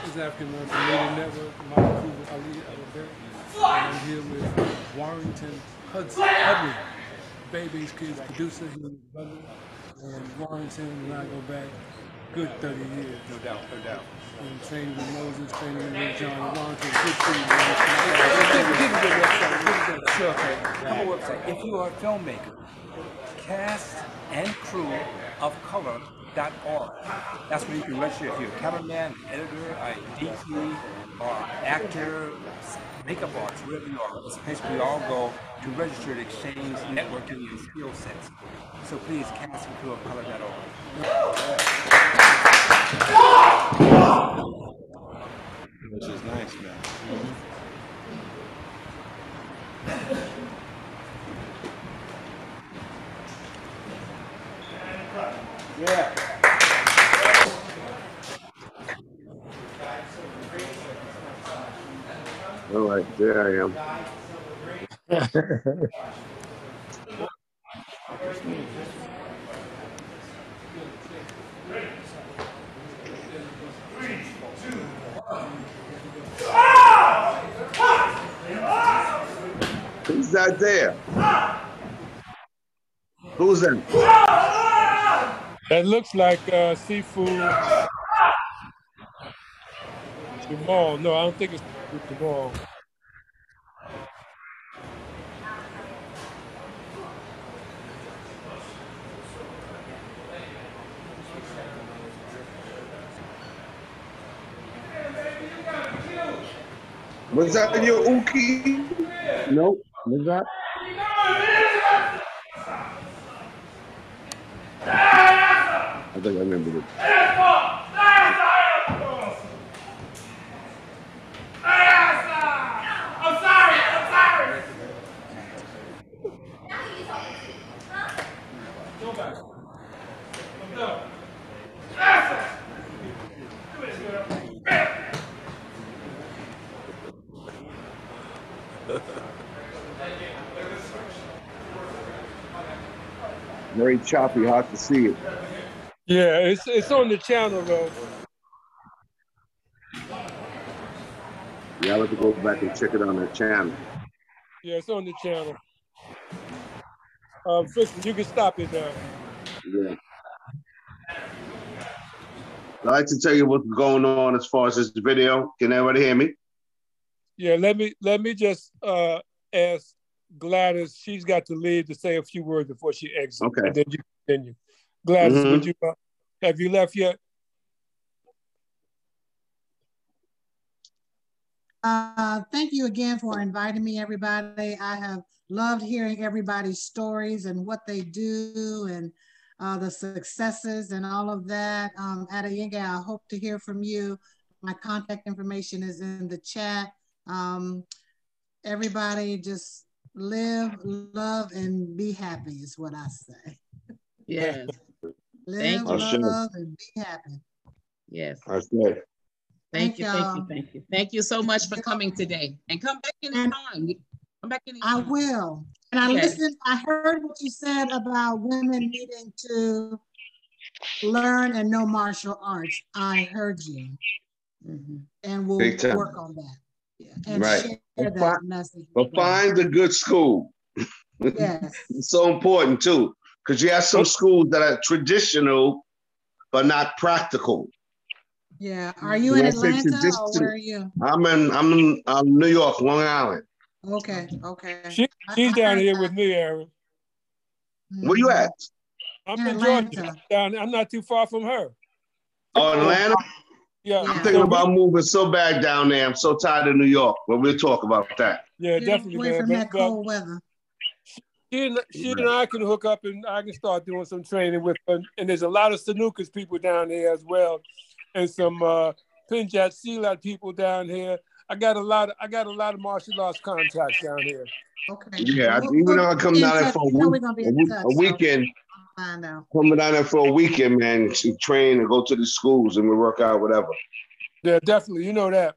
This is African American Media Network, Michael Cooper, Ali Albert. And I'm here with Warrington Hudson, Hudlin, Bebe's Kids producer, he was brother. And Warrington, when I go back, good 30 years. No doubt, no doubt. And training with Moses, training with John Washington, good training. Sure, okay. Come on website. If you are a filmmaker, cast and crew of color.org. That's where you can register if you're a cameraman, editor, DP, or actor, makeup arts, wherever you are. It's a place we all go to register to exchange networking and skill sets. So please, cast and crew of color.org. Which is nice, man. Yeah. There I am. Who's that there? Who's that? That looks like uh, seafood. Jamal. No, I don't think it's Jamal. Was that your Uki? Nope. Was that? I think I remember it. Very choppy, hard to see it. Yeah, it's it's on the channel though. Yeah, I'll have to go back and check it on the channel. Yeah, it's on the channel. Um, Tristan, you can stop it now. Yeah. I'd like to tell you what's going on as far as this video. Can everybody hear me? Yeah, let me let me just uh, ask Gladys. She's got to leave to say a few words before she exits. Okay. And then you continue. Gladys, Mhm. would you uh, have you left yet? Uh, thank you again for inviting me, everybody. I have loved hearing everybody's stories and what they do and uh, the successes and all of that. Um, Adeyinka, I hope to hear from you. My contact information is in the chat. Um, everybody just live, love, and be happy is what I say. Yes. Live, Thank you. love, and be happy. Yes. I said. Thank Thank you, thank you, thank you. Thank you so much for coming today. And come back anytime. Come back I will. And I Okay. listened, I heard what you said about women needing to learn and know martial arts. I heard you. Mm-hmm. And we'll work on that. Yeah, And Right. share But that fi- message. But find a good school. Yes. it's so important too, because you have some schools that are traditional, but not practical. Yeah. Are you in When in Atlanta or where are you? I'm in I'm in um, New York, Long Island. Okay, okay. She she's down here with me, Aaron. Where you at? I'm In in Atlanta. Georgia. Down, I'm not too far from her. Oh, Atlanta? Yeah. I'm thinking about moving so bad down there. I'm so tired of New York. But we'll talk about that. Yeah, Get definitely. away man. from that but cold weather. She and, she and I can hook up and I can start doing some training with her. And there's a lot of Sanukas people down there as well. And some uh Pencak Silat people down here. I got a lot of I got a lot of martial arts contacts down here. Okay. Yeah, I, We'll- even we'll though I come down there for a, week, we're gonna be a, in week- touch, a weekend, I'll Find out. coming down there for a weekend, man, to train and go to the schools and we work out whatever. Yeah, definitely. You know that.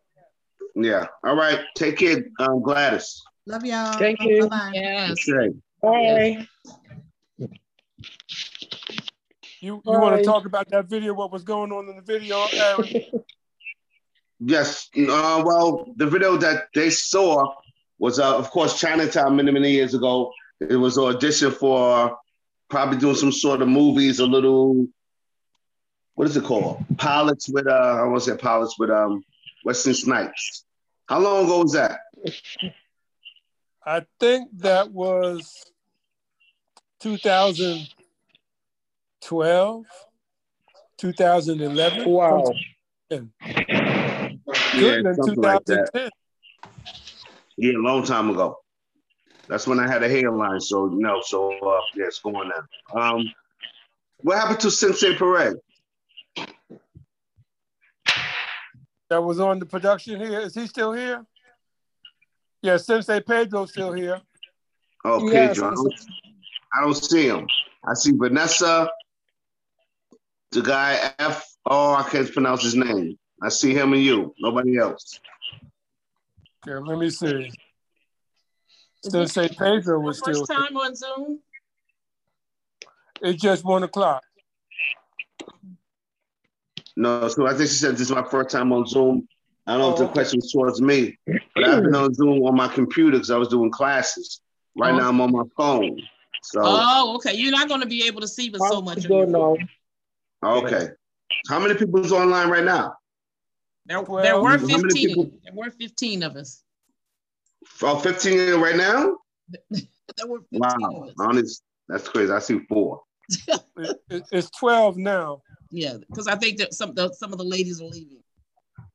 Yeah. All right. Take care, um, Gladys. Love y'all. Thank you. Bye-bye. Yes. Okay. Bye. You you want to talk about that video? What was going on in the video, Yes. Uh, well, the video that they saw was, uh, of course, Chinatown many, many years ago. It was an audition for probably doing some sort of movies, a little what is it called? Pilots with uh, I want to say pilots with um Wesley Snipes. How long ago was that? I think that was 2012, 2011. Wow. Yeah, something like that. Yeah, a long time ago. That's when I had a hairline. So you know, so uh, yeah, it's going on. Um, what happened to Sensei Perez? That was on the production here. Is he still here? Yeah, Sensei Pedro's still here. Oh, Pedro. I, don't, I don't see him. I see Vanessa, the guy F. Oh, I can't pronounce his name. I see him and you. Nobody else. Okay, let me see. Sensei Pedro was First still. time on Zoom. It's just one o'clock. No, so I think she said this is my first time on Zoom. I don't know oh, if the oh. question was towards me, but I've been on Zoom on my computer because I was doing classes. Right oh. now I'm on my phone. So Oh, okay. You're not going to be able to see but so much. Of okay. How many people's online right now? There, there were 15. There were 15 of us. Oh, 15 right now? there were 15 wow. Honest, that's crazy. I see four. it, it's 12 now. Yeah, because I think that some the, some of the ladies are leaving.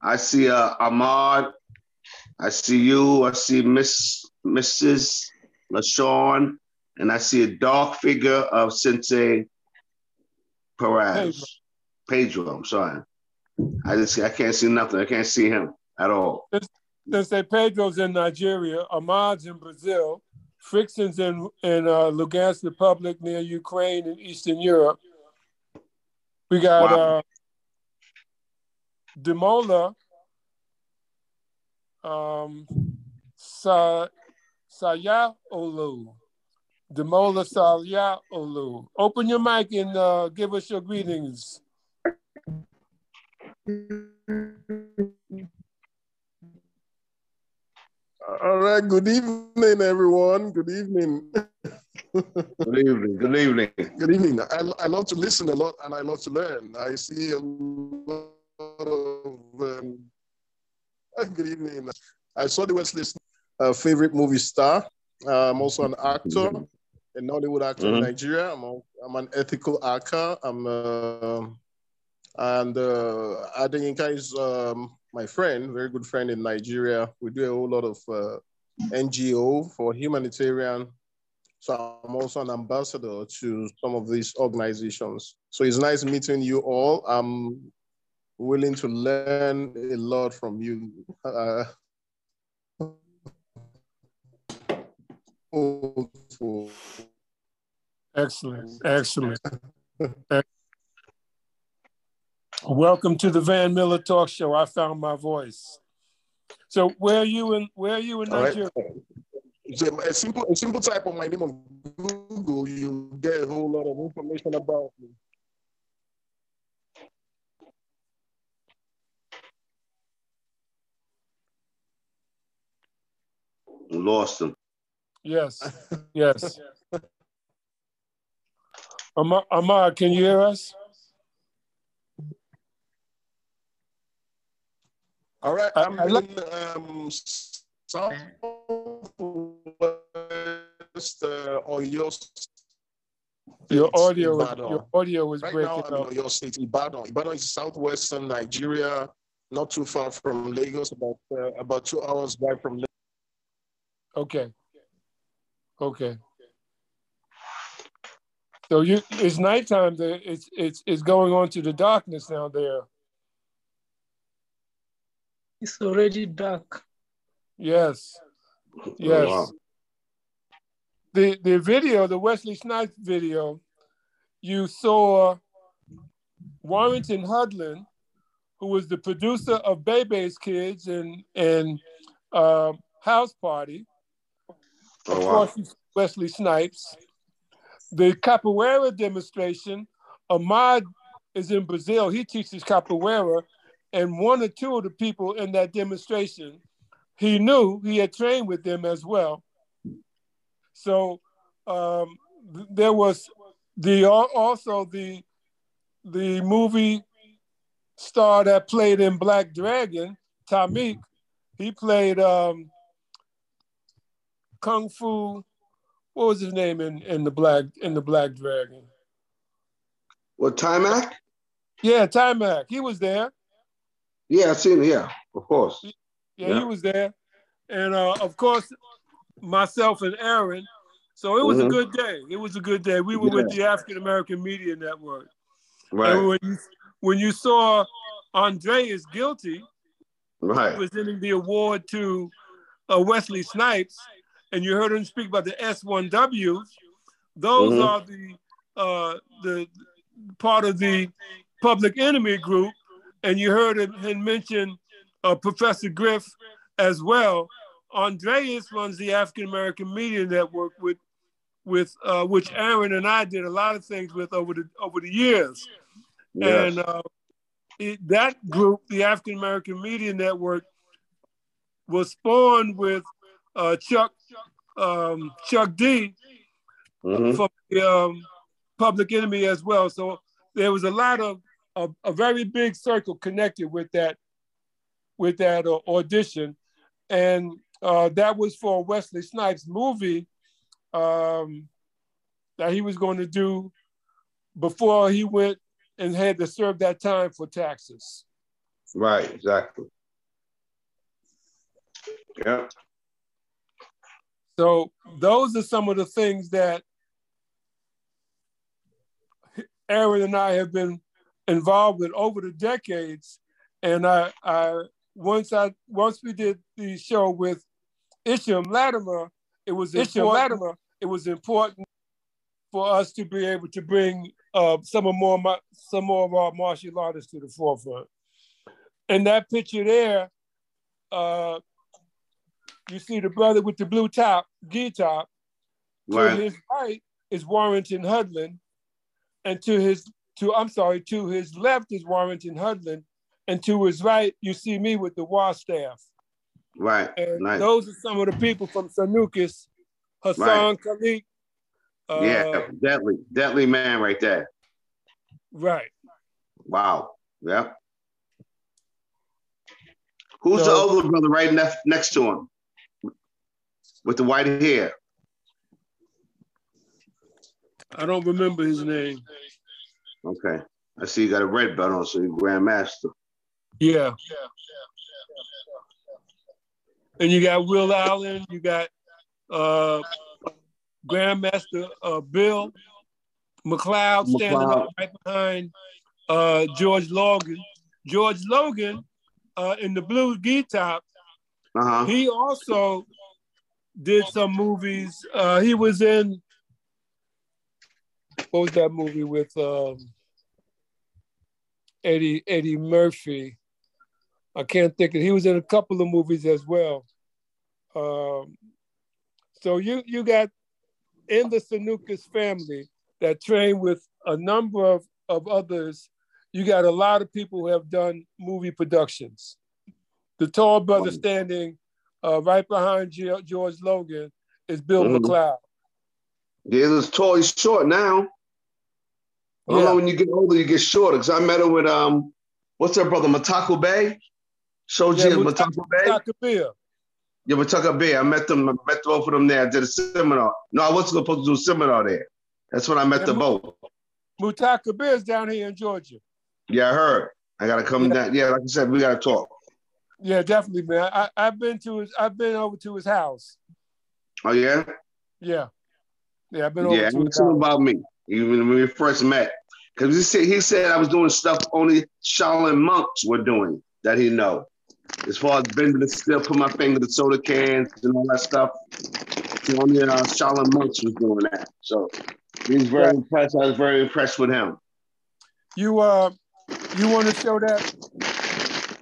I see uh, Ahmad. I see you. I see Miss Mrs. LaShawn, and I see a dark figure of Sensei Perez. Pedro. Pedro. I'm sorry. I just I can't see nothing. I can't see him at all. Sensei Pedro's in Nigeria. Ahmad's in Brazil. Frickson's in in uh, Lugansk Republic near Ukraine in Eastern Europe. We got wow. uh, Demola, um, Sa, Sayaolu. Demola Sayaolu. Open your mic and uh, give us your greetings. All right. Good evening, everyone. Good evening. good evening. Good evening. Good evening. I, I love to listen a lot and I love to learn. I see a lot of. Um, good evening. I saw the Wesley uh, favorite movie star. Uh, I'm also an actor, a Nollywood actor mm-hmm. in Nigeria. I'm, a, I'm an ethical actor. I'm uh, and uh, Adeyinka is um, my friend, very good friend in Nigeria. We do a whole lot of uh, NGO for humanitarian so I'm also an ambassador to some of these organizations. So it's nice meeting you all. I'm willing to learn a lot from you. Uh, excellent, excellent. Welcome to the Van Miller Talk Show. I found my voice. So where are you in where are you in Nigeria? Right a simple a simple type of my name on Google, you get a whole lot of information about me. Lost him. Yes, yes. Amar, Amar, can you hear us? All right, I'm I, in um, Southwest uh, Oyo. Your audio, was, your audio was right breaking now, up. Your State, Ibadan. Ibadan is southwestern Nigeria, not too far from Lagos, about uh, about two hours drive from Lagos. Okay. Okay. So you, it's nighttime. There, it's it's it's going on to the darkness now. There. It's already dark. Yes. Yes. Oh, wow. The the video, the Wesley Snipes video, you saw Warrington Hudlin, who was the producer of Bebe's Kids and and uh, House Party. Oh, of wow. course, Wesley Snipes. The capoeira demonstration, Ahmad is in Brazil. He teaches capoeira, and one or two of the people in that demonstration he knew he had trained with them as well. So um, there was the also the the movie star that played in Black Dragon, Taimak, he played um, Kung Fu. What was his name in, in the Black in the Black Dragon? What Taimak? Yeah, Taimak. He was there. Yeah, I seen it. Yeah, of course. Yeah, yeah. he was there, and uh, of course, myself and Aaron. So it was mm-hmm. a good day. It was a good day. We were yeah. with the African American Media Network. Right. And when you when you saw Andre is guilty, right, presenting the award to uh, Wesley Snipes, and you heard him speak about the S1W. Those mm-hmm. are the uh, the part of the public enemy group, and you heard him, him mention uh, Professor Griff as well. Andreas runs the African American Media Network with with uh, which Aaron and I did a lot of things with over the over the years. Yes. And uh, it, that group, the African American Media Network, was spawned with uh, Chuck um, Chuck D mm-hmm. from the um, Public Enemy as well. So there was a lot of a, a very big circle connected with that with that uh, audition, and uh, that was for Wesley Snipes movie um, that he was going to do before he went and had to serve that time for taxes. Right, exactly. Yeah. So those are some of the things that Aaron and I have been involved with over the decades. And I, I once I once we did the show with Isham Latimer, it was Isham Latimer, it was important for us to be able to bring uh, some of more some more of our martial artists to the forefront. And that picture there, uh, you see the brother with the blue top, gi top. Right. To his right is Warrington Hudlin, and to his to I'm sorry, to his left is Warrington Hudlin, and to his right you see me with the war staff. Right. And nice. those are some of the people from Sanukis, Hassan right. Khalik. Uh, yeah, deadly, deadly man right there. Right. Wow. Yeah. Who's so, the older brother right next next to him with the white hair? I don't remember his name. Okay. I see you got a red belt on, so you're Grandmaster. Yeah. yeah. And you got Will Allen, you got uh, Grandmaster uh, Bill McLeod standing McLeod. up right behind uh, George Logan. George Logan uh, in the blue gi top, uh-huh. he also did some movies. Uh, he was in what was that movie with um, Eddie Eddie Murphy? I can't think of. He was in a couple of movies as well. Um, so you you got in the Sanukas family that train with a number of, of others. You got a lot of people who have done movie productions. The tall brother standing uh, right behind George Logan is Bill mm-hmm. McLeod. Yeah, he's tall. He's short now. I don't yeah. know when you get older, you get shorter. Because I met him with um, what's that brother, Matako Bay? Shoji yeah, Matako Bay. Matako Bay. Yeah, Matako Bay. I met them. I met both of them there. I did a seminar. No, I wasn't supposed to do a seminar there. That's when I met yeah, the both. Mutaka is down here in Georgia. Yeah, I heard. I gotta come yeah. down. Yeah, like I said, we gotta talk. Yeah, definitely, man. I, I've been to his. I've been over to his house. Oh yeah. Yeah. Yeah, I've been over. Yeah, to his house. about me even when we first met. Because he said he said I was doing stuff only Shaolin monks were doing that he know. As far as bending the still, put my finger to soda cans and all that stuff. Only uh, Shaolin monks was doing that. So he's very yeah. impressed. I was very impressed with him. You uh, you want to show that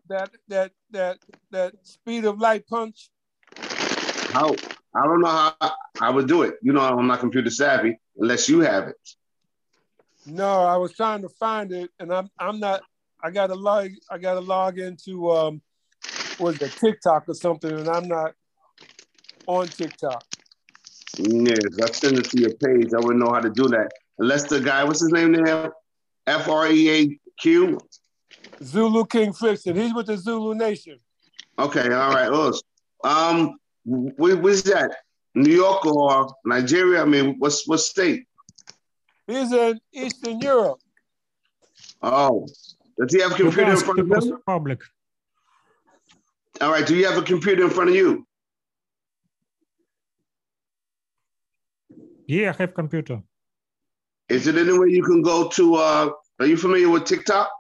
that that that that speed of light punch? How I don't know how I would do it. You know, I'm not computer savvy unless you have it. No, I was trying to find it, and I'm I'm not. I got to log. I got to log into um, was it TikTok or something, and I'm not on TikTok. Yeah, I send it to your page. I wouldn't know how to do that unless the guy. What's his name there? F R E A Q. Zulu King Fixin. He's with the Zulu Nation. Okay, all right. Um, where's that? New York or Nigeria? I mean, what's what state? He's in Eastern Europe. Oh, does he have a computer in front of him? Republic. All right. Do you have a computer in front of you? Yeah, I have computer. Is it any way you can go to? uh Are you familiar with TikTok?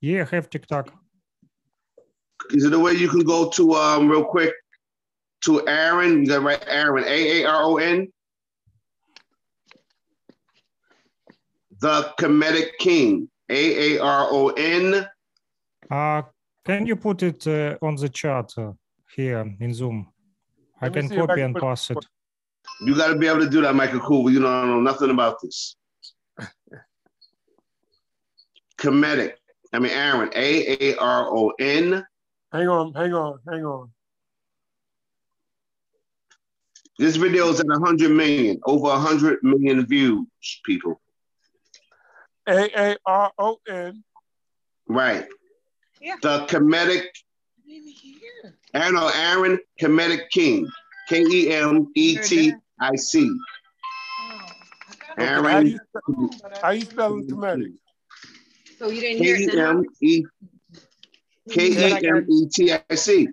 Yeah, I have TikTok. Is it a way you can go to um real quick to Aaron? You got right, Aaron, A A R O N. The Comedic King, A A R O N. Uh, can you put it uh, on the chat uh, here in Zoom? I can copy and pass it. You got to be able to do that, Michael Cool. You don't know nothing about this. Comedic. I mean, Aaron, A A R O N. Hang on, hang on, hang on. This video is at 100 million, over 100 million views, people. A A R O N. Right. Yeah. The comedic. I know Aaron Kemetic King. K E M E T I C. Aaron. How you, spelling comedic? So you didn't hear it. K E K E M E T I C.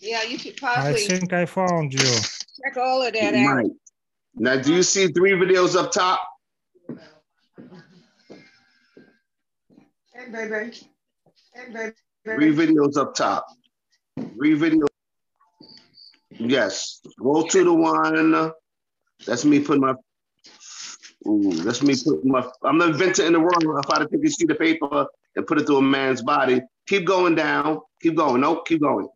Yeah, you should I think I found you. check all of that out. Right. Now, do you see three videos up top? Hey, baby. Hey, baby. Three videos up top. Three videos. Yes. Go to the one. That's me putting my. Ooh, that's me putting my. I'm the inventor in the world. If I had to take a sheet of paper and put it through a man's body, keep going down. Keep going. Nope. Keep going.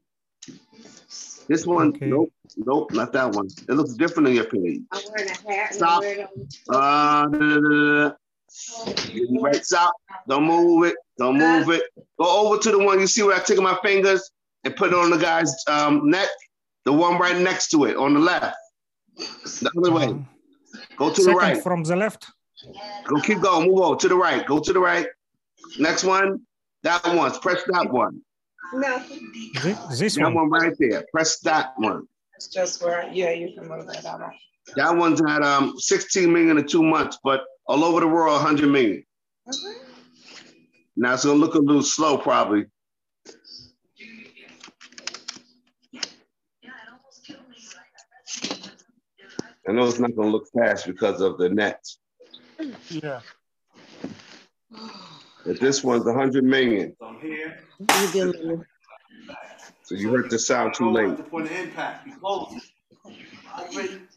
This one. Nope. Nope. Not that one. It looks different on your page. I'm wearing a hat. and Stop. I'm wearing a- Uh, da, da, da, da. Right, stop. Don't move it. Don't move it. Go over to the one you see where I take my fingers and put it on the guy's um, neck. The one right next to it on the left. The other way. Go to the Second right. from the left. Go keep going. Move on to the right. Go to the right. Next one. That one. Press that one. No. This, this that one. one right there. Press that one. It's just where, yeah, you can move that out. That one's at um 16 million in two months, but all over the world, 100 million. Now it's gonna look a little slow, probably. I know it's not gonna look fast because of the net. Yeah. But this one's 100 million. So you heard the sound too late. The point of impact. You close it. Open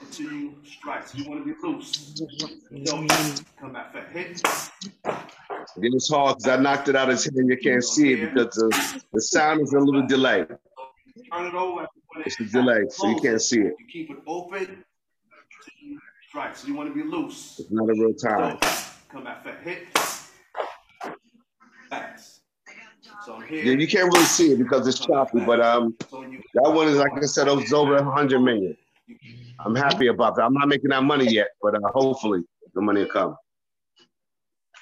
until you strike. So you want to be loose. Don't come back for hit. Again, it's hard because I knocked it out of his hand. You can't see it because the, the sound is a little delayed. Turn it over. at the point of It's a delay, so you can't see it. You keep it open strike. So you want to be loose. It's not a real time. Come back for hit. So here. Yeah, you can't really see it because it's choppy, but um, that one is like I said, it's over 100 million. I'm happy about that. I'm not making that money yet, but uh, hopefully the money will come.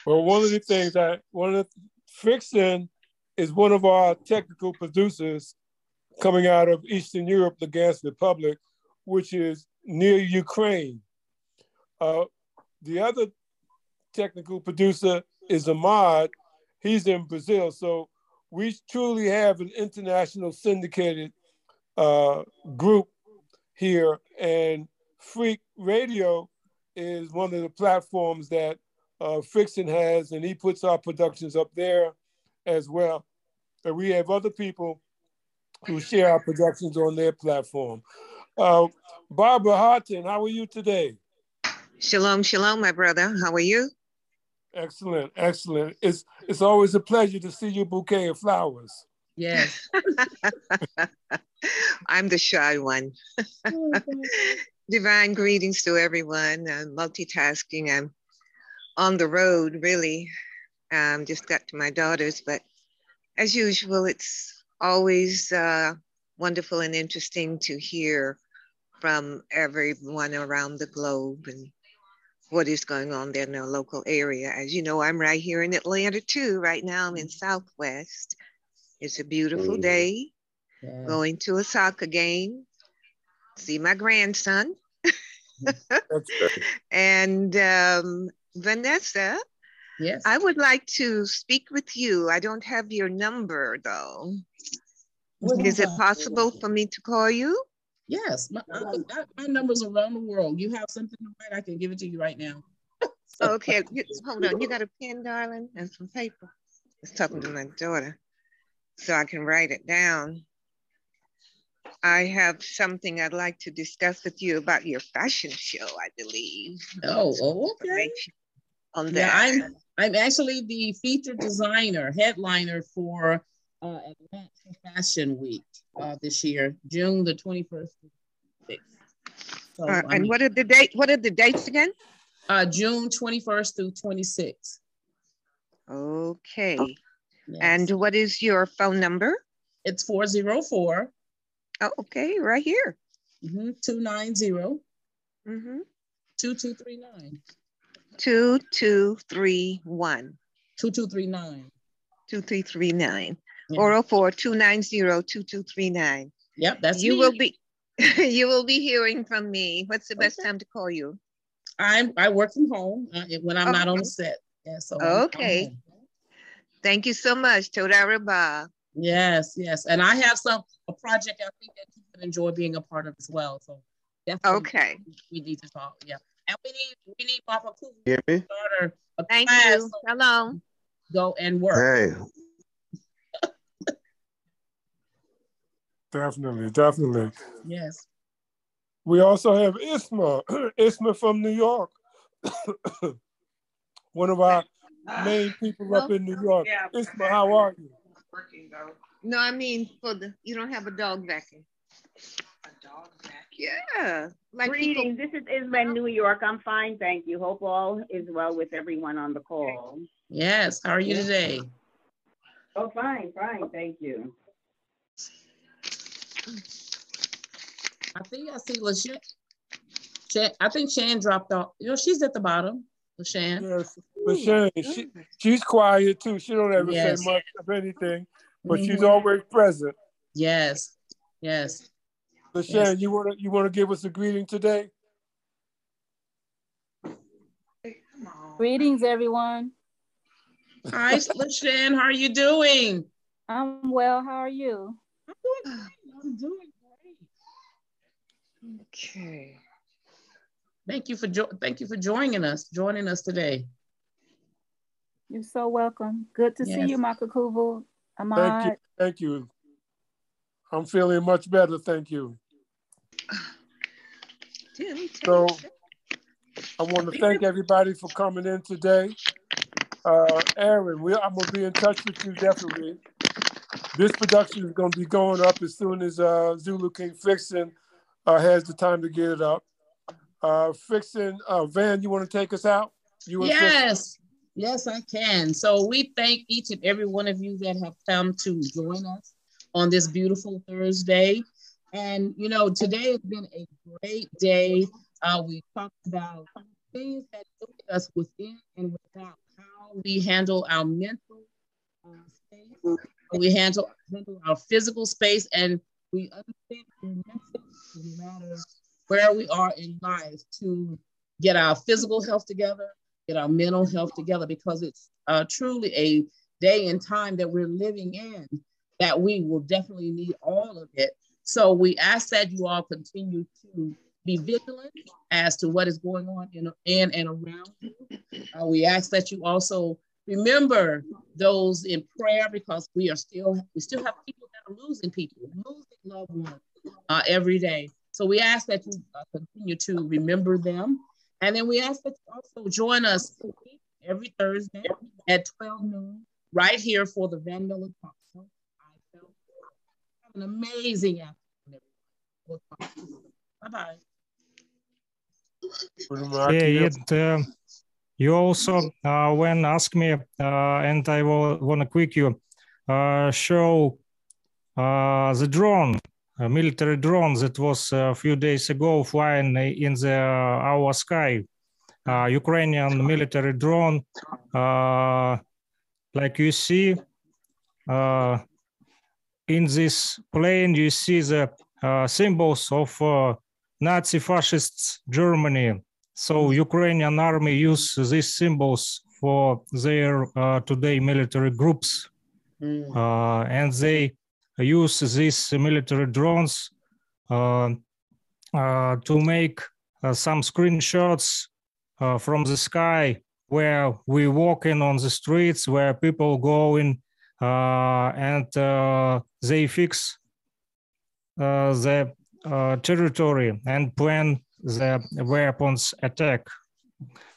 Well, one of the things that one of the Fixin is one of our technical producers coming out of Eastern Europe, the Gas Republic, which is near Ukraine. Uh, the other technical producer is Ahmad. He's in Brazil. So we truly have an international syndicated uh, group here. And Freak Radio is one of the platforms that uh, Fixin has, and he puts our productions up there as well. And we have other people who share our productions on their platform. Uh, Barbara Harton, how are you today? Shalom, shalom, my brother. How are you? Excellent, excellent. It's it's always a pleasure to see your bouquet of flowers. Yes. I'm the shy one. Divine greetings to everyone. Uh, multitasking. I'm on the road, really. Um, just got to my daughter's, but as usual, it's always uh, wonderful and interesting to hear from everyone around the globe and what is going on there in their local area. As you know, I'm right here in Atlanta too. Right now I'm in Southwest. It's a beautiful mm-hmm. day. Yes. Going to a soccer game, see my grandson. and um, Vanessa, yes, I would like to speak with you. I don't have your number though. Is it possible for me to call you? Yes, my, I, my number's around the world. You have something to write, I can give it to you right now. so. Okay, hold on. You got a pen, darling, and some paper. I was talking to my daughter so I can write it down. I have something I'd like to discuss with you about your fashion show, I believe. Oh, oh okay. On that. Yeah, I'm I'm actually the featured designer, headliner for uh, Atlanta Fashion Week uh, this year, June the 21st. So, uh, and what are the date? What are the dates again? Uh, June 21st through 26th. Okay. Yes. And what is your phone number? It's 404. Oh, okay, right here. Mm-hmm. 290 mm-hmm. 2239. 2231. 2239. 2339. Yeah. 404 290 2239. Yep, that's you me. will be you will be hearing from me. What's the best time to call you? I'm I work from home uh, when I'm okay. not on the set. Yeah, so okay. Thank you so much, Toda Rabah. Yes, yes, and I have some a project I think that you can enjoy being a part of as well. So definitely, okay, we need to talk. Yeah, and we need we need Papa Cool. Hear me? Thank you. So Hello. Go and work. Hey. Definitely, definitely. Yes. We also have Isma, Isma from New York. One of our main people up in New York. Yeah, Isma, how are you? Working though. No, I mean for the you don't have a dog vacuum. A dog vacuum. Yeah. Like Greetings. People... This is Isma in New York. I'm fine, thank you. Hope all is well with everyone on the call. Yes. How are you today? Oh, fine, fine, thank you. I think I see LaShan. Shan, I think Shan dropped off. You know, she's at the bottom. LaShan. Yes, LaShan. She, she's quiet too. She don't ever yes. say much of anything, but mm-hmm. she's always present. Yes, yes. LaShan, yes. you wanna you wanna give us a greeting today? Greetings, everyone. Hi, LaShan. How are you doing? I'm well. How are you? I'm doing great. I'm doing great. Okay. Thank you for jo- thank you for joining us, joining us today. You're so welcome. Good to yes. see you, Makakuvu. Ahmad. Thank you. Thank you. I'm feeling much better. Thank you. So I want to thank everybody for coming in today. Uh, Aaron, we, I'm gonna be in touch with you definitely. This production is going to be going up as soon as uh, Zulu King Fixin uh, has the time to get it up. Uh, Fixin, uh, Van, you want to take us out? You yes, yes, I can. So we thank each and every one of you that have come to join us on this beautiful Thursday. And you know, today has been a great day. Uh, we talked about things that look us within and without, how we handle our mental uh, space we handle, handle our physical space and we understand no matter where we are in life to get our physical health together, get our mental health together, because it's uh, truly a day and time that we're living in that we will definitely need all of it. So we ask that you all continue to be vigilant as to what is going on in, in and around you. Uh, we ask that you also remember those in prayer because we are still we still have people that are losing people, losing loved ones uh, every day. So we ask that you uh, continue to remember them, and then we ask that you also join us every Thursday at 12 noon right here for the Van Miller Talk Show. I felt have an amazing afternoon. Bye bye. Yeah, you also, uh, when ask me, uh, and I will want to quick you, uh, show uh, the drone military drone that was a few days ago flying in the our sky. Ukrainian military drone, like you see, in this plane, you see the symbols of Nazi fascists Germany. So Ukrainian army use these symbols for their uh, today military groups. Mm. Uh, and they use these military drones uh, to make some screenshots from the sky where we walking on the streets where people going uh, and uh, they fix uh, the territory and plan the weapons attack.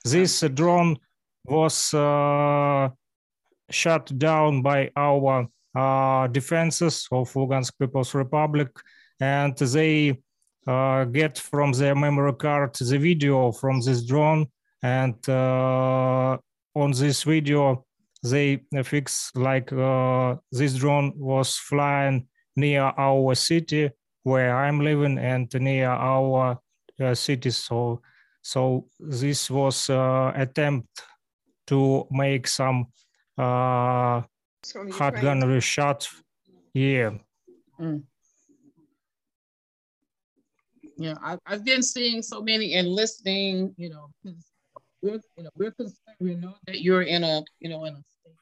This drone was uh, shut down by our uh, defenses of Lugansk People's Republic, and they uh, get from their memory card the video from this drone, and on this video they fix like this drone was flying near our city where I'm living and near our uh, cities. So, so this was uh, attempt to make some uh, hard gunnery shot here. Mm. Yeah, I, I've been seeing so many and listening, you know, we're, you know, we're concerned, we know that you're in a, you know, in a state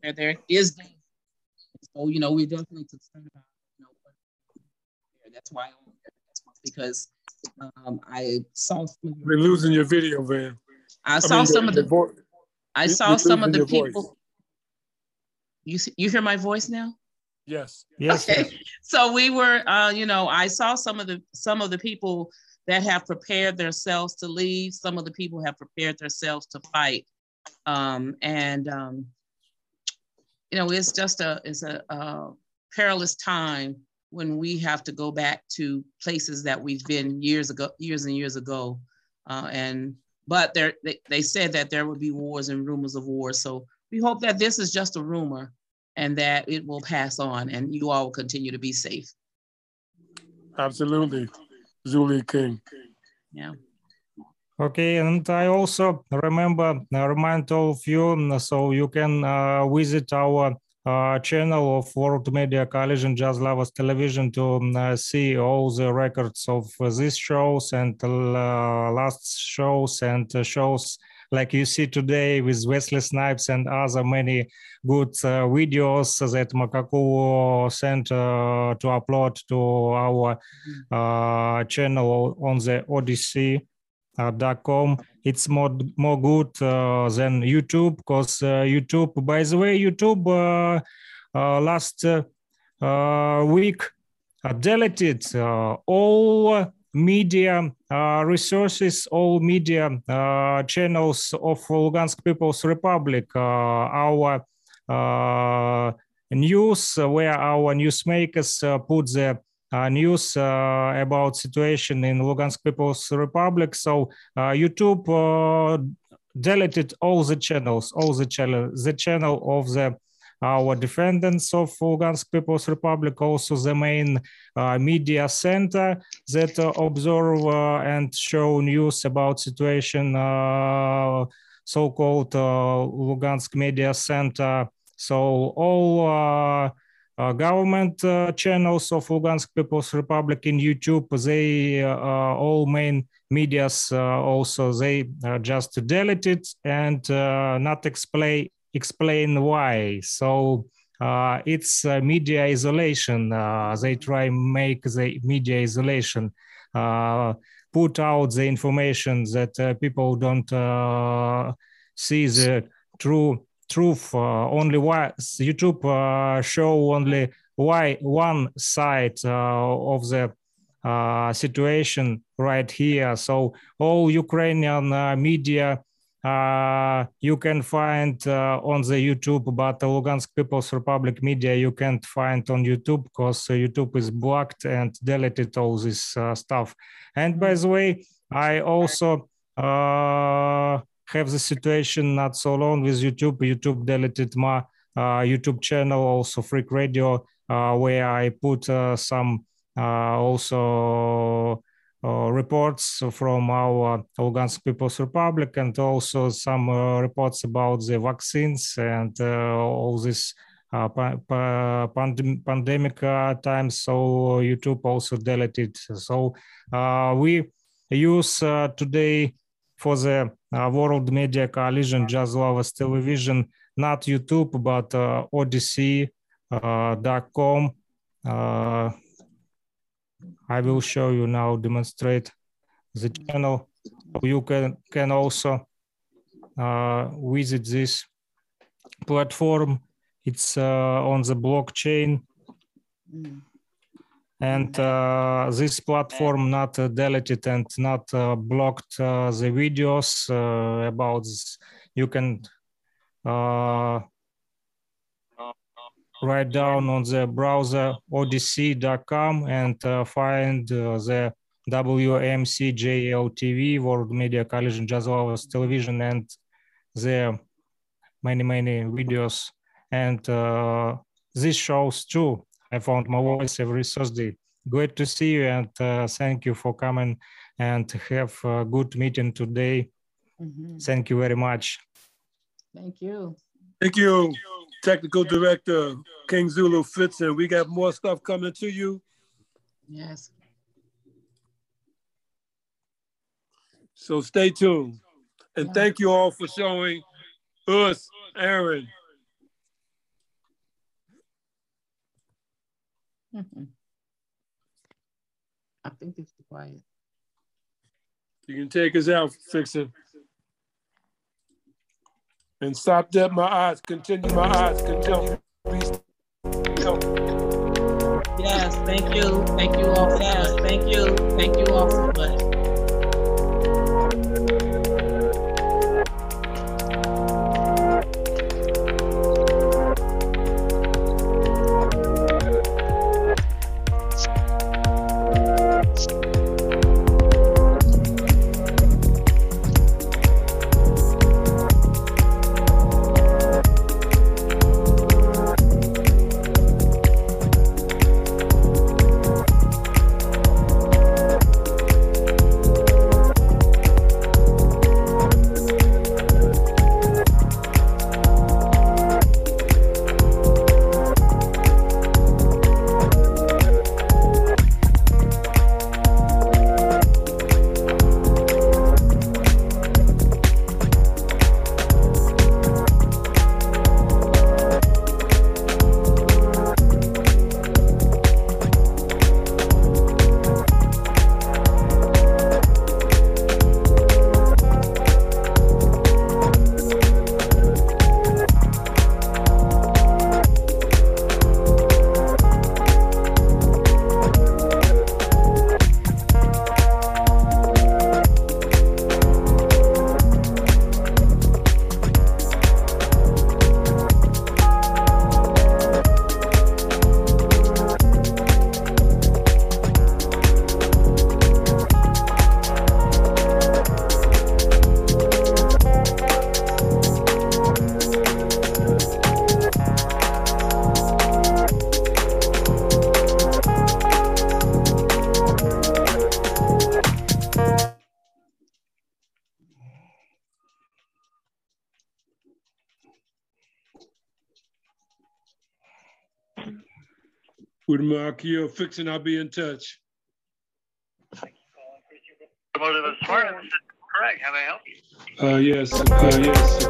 where there is danger. So, you know, we're definitely concerned about, you know, that's why, that's why because um, I saw. We're losing your video, Van. I, I saw mean, some of the. Vo- I saw some of the people. Voice. You you hear my voice now? Yes. Yes. Okay. So we were, uh, you know, I saw some of the some of the people that have prepared themselves to leave. Some of the people have prepared themselves to fight, um, and um, you know, it's just a it's a, a perilous time when we have to go back to places that we've been years ago, years and years ago. Uh, and but there, they, they said that there would be wars and rumors of wars. So we hope that this is just a rumor and that it will pass on and you all will continue to be safe. Absolutely. Julie King. Yeah. Okay, and I also remember, I remind all of you, so you can uh, visit our uh, channel of World Media Coalition Jazz Lovers Television to um, uh, see all the records of uh, these shows and uh, last shows and uh, shows like you see today with Wesley Snipes and other many good uh, videos that Makaku sent to upload to our channel on the Odysee uh, .com. It's more more good uh, than YouTube because uh, YouTube. By the way, YouTube last week deleted all media uh, resources, all media uh, channels of Lugansk People's Republic. Uh, our news, where our newsmakers put the uh, news uh, about situation in Lugansk People's Republic. So uh, YouTube deleted all the channels, all the channel, the channel of the our defendants of Lugansk People's Republic, also the main uh, media center that uh, observe uh, and show news about situation, so-called Lugansk Media Center. So all uh, government uh, channels of Lugansk People's Republic in YouTube, they uh, all main medias also they just deleted and not explain explain why. So uh, it's uh, media isolation. Uh, they try make the media isolation, put out the information that people don't see the true truth uh, only why youtube uh, show only why one side uh, of the situation right here so all ukrainian media uh, you can find uh, on the YouTube, but the Lugansk People's Republic media you can't find on YouTube because uh, YouTube is blocked and deleted all this stuff. And by the way, I also have the situation not so long with YouTube. YouTube deleted my uh, YouTube channel, also Freak Radio, uh, where I put uh, some also reports from our Lugansk People's Republic and also some reports about the vaccines and all this uh, pandem pandemic uh, times. So YouTube also deleted. So uh, we use today for the World Media Coalition Jazz Lovers Television, not YouTube, but Odysee.com. I will show you now, demonstrate the channel. You can, can also uh, visit this platform it's uh, on the blockchain. Mm. And uh, this platform not uh, deleted and not blocked the videos about this. You can write down on the browser odysee.com and uh, find uh, the WMCJLTV, World Media Coalition Jazz Lovers Television, and the many, many videos and uh, this shows too. I found my voice every Thursday. Great to see you and uh, thank you for coming and have a good meeting today. Mm-hmm. Thank you very much. Thank you. Thank you, Technical Director King Zulu Fixin. We got more stuff coming to you. Yes. So stay tuned. And yeah. thank you all for showing us, Aaron, Mm-hmm. I think it's quiet. You can take us out, Fixin. And stop that, my eyes. Continue, my eyes. Continue. Yes, thank you. Thank you all. Yes, thank you. Thank you all so much. Akio Fixin, I'll be in touch. Automotive Smart, correct. How may I help you? Uh, yes, uh, yes,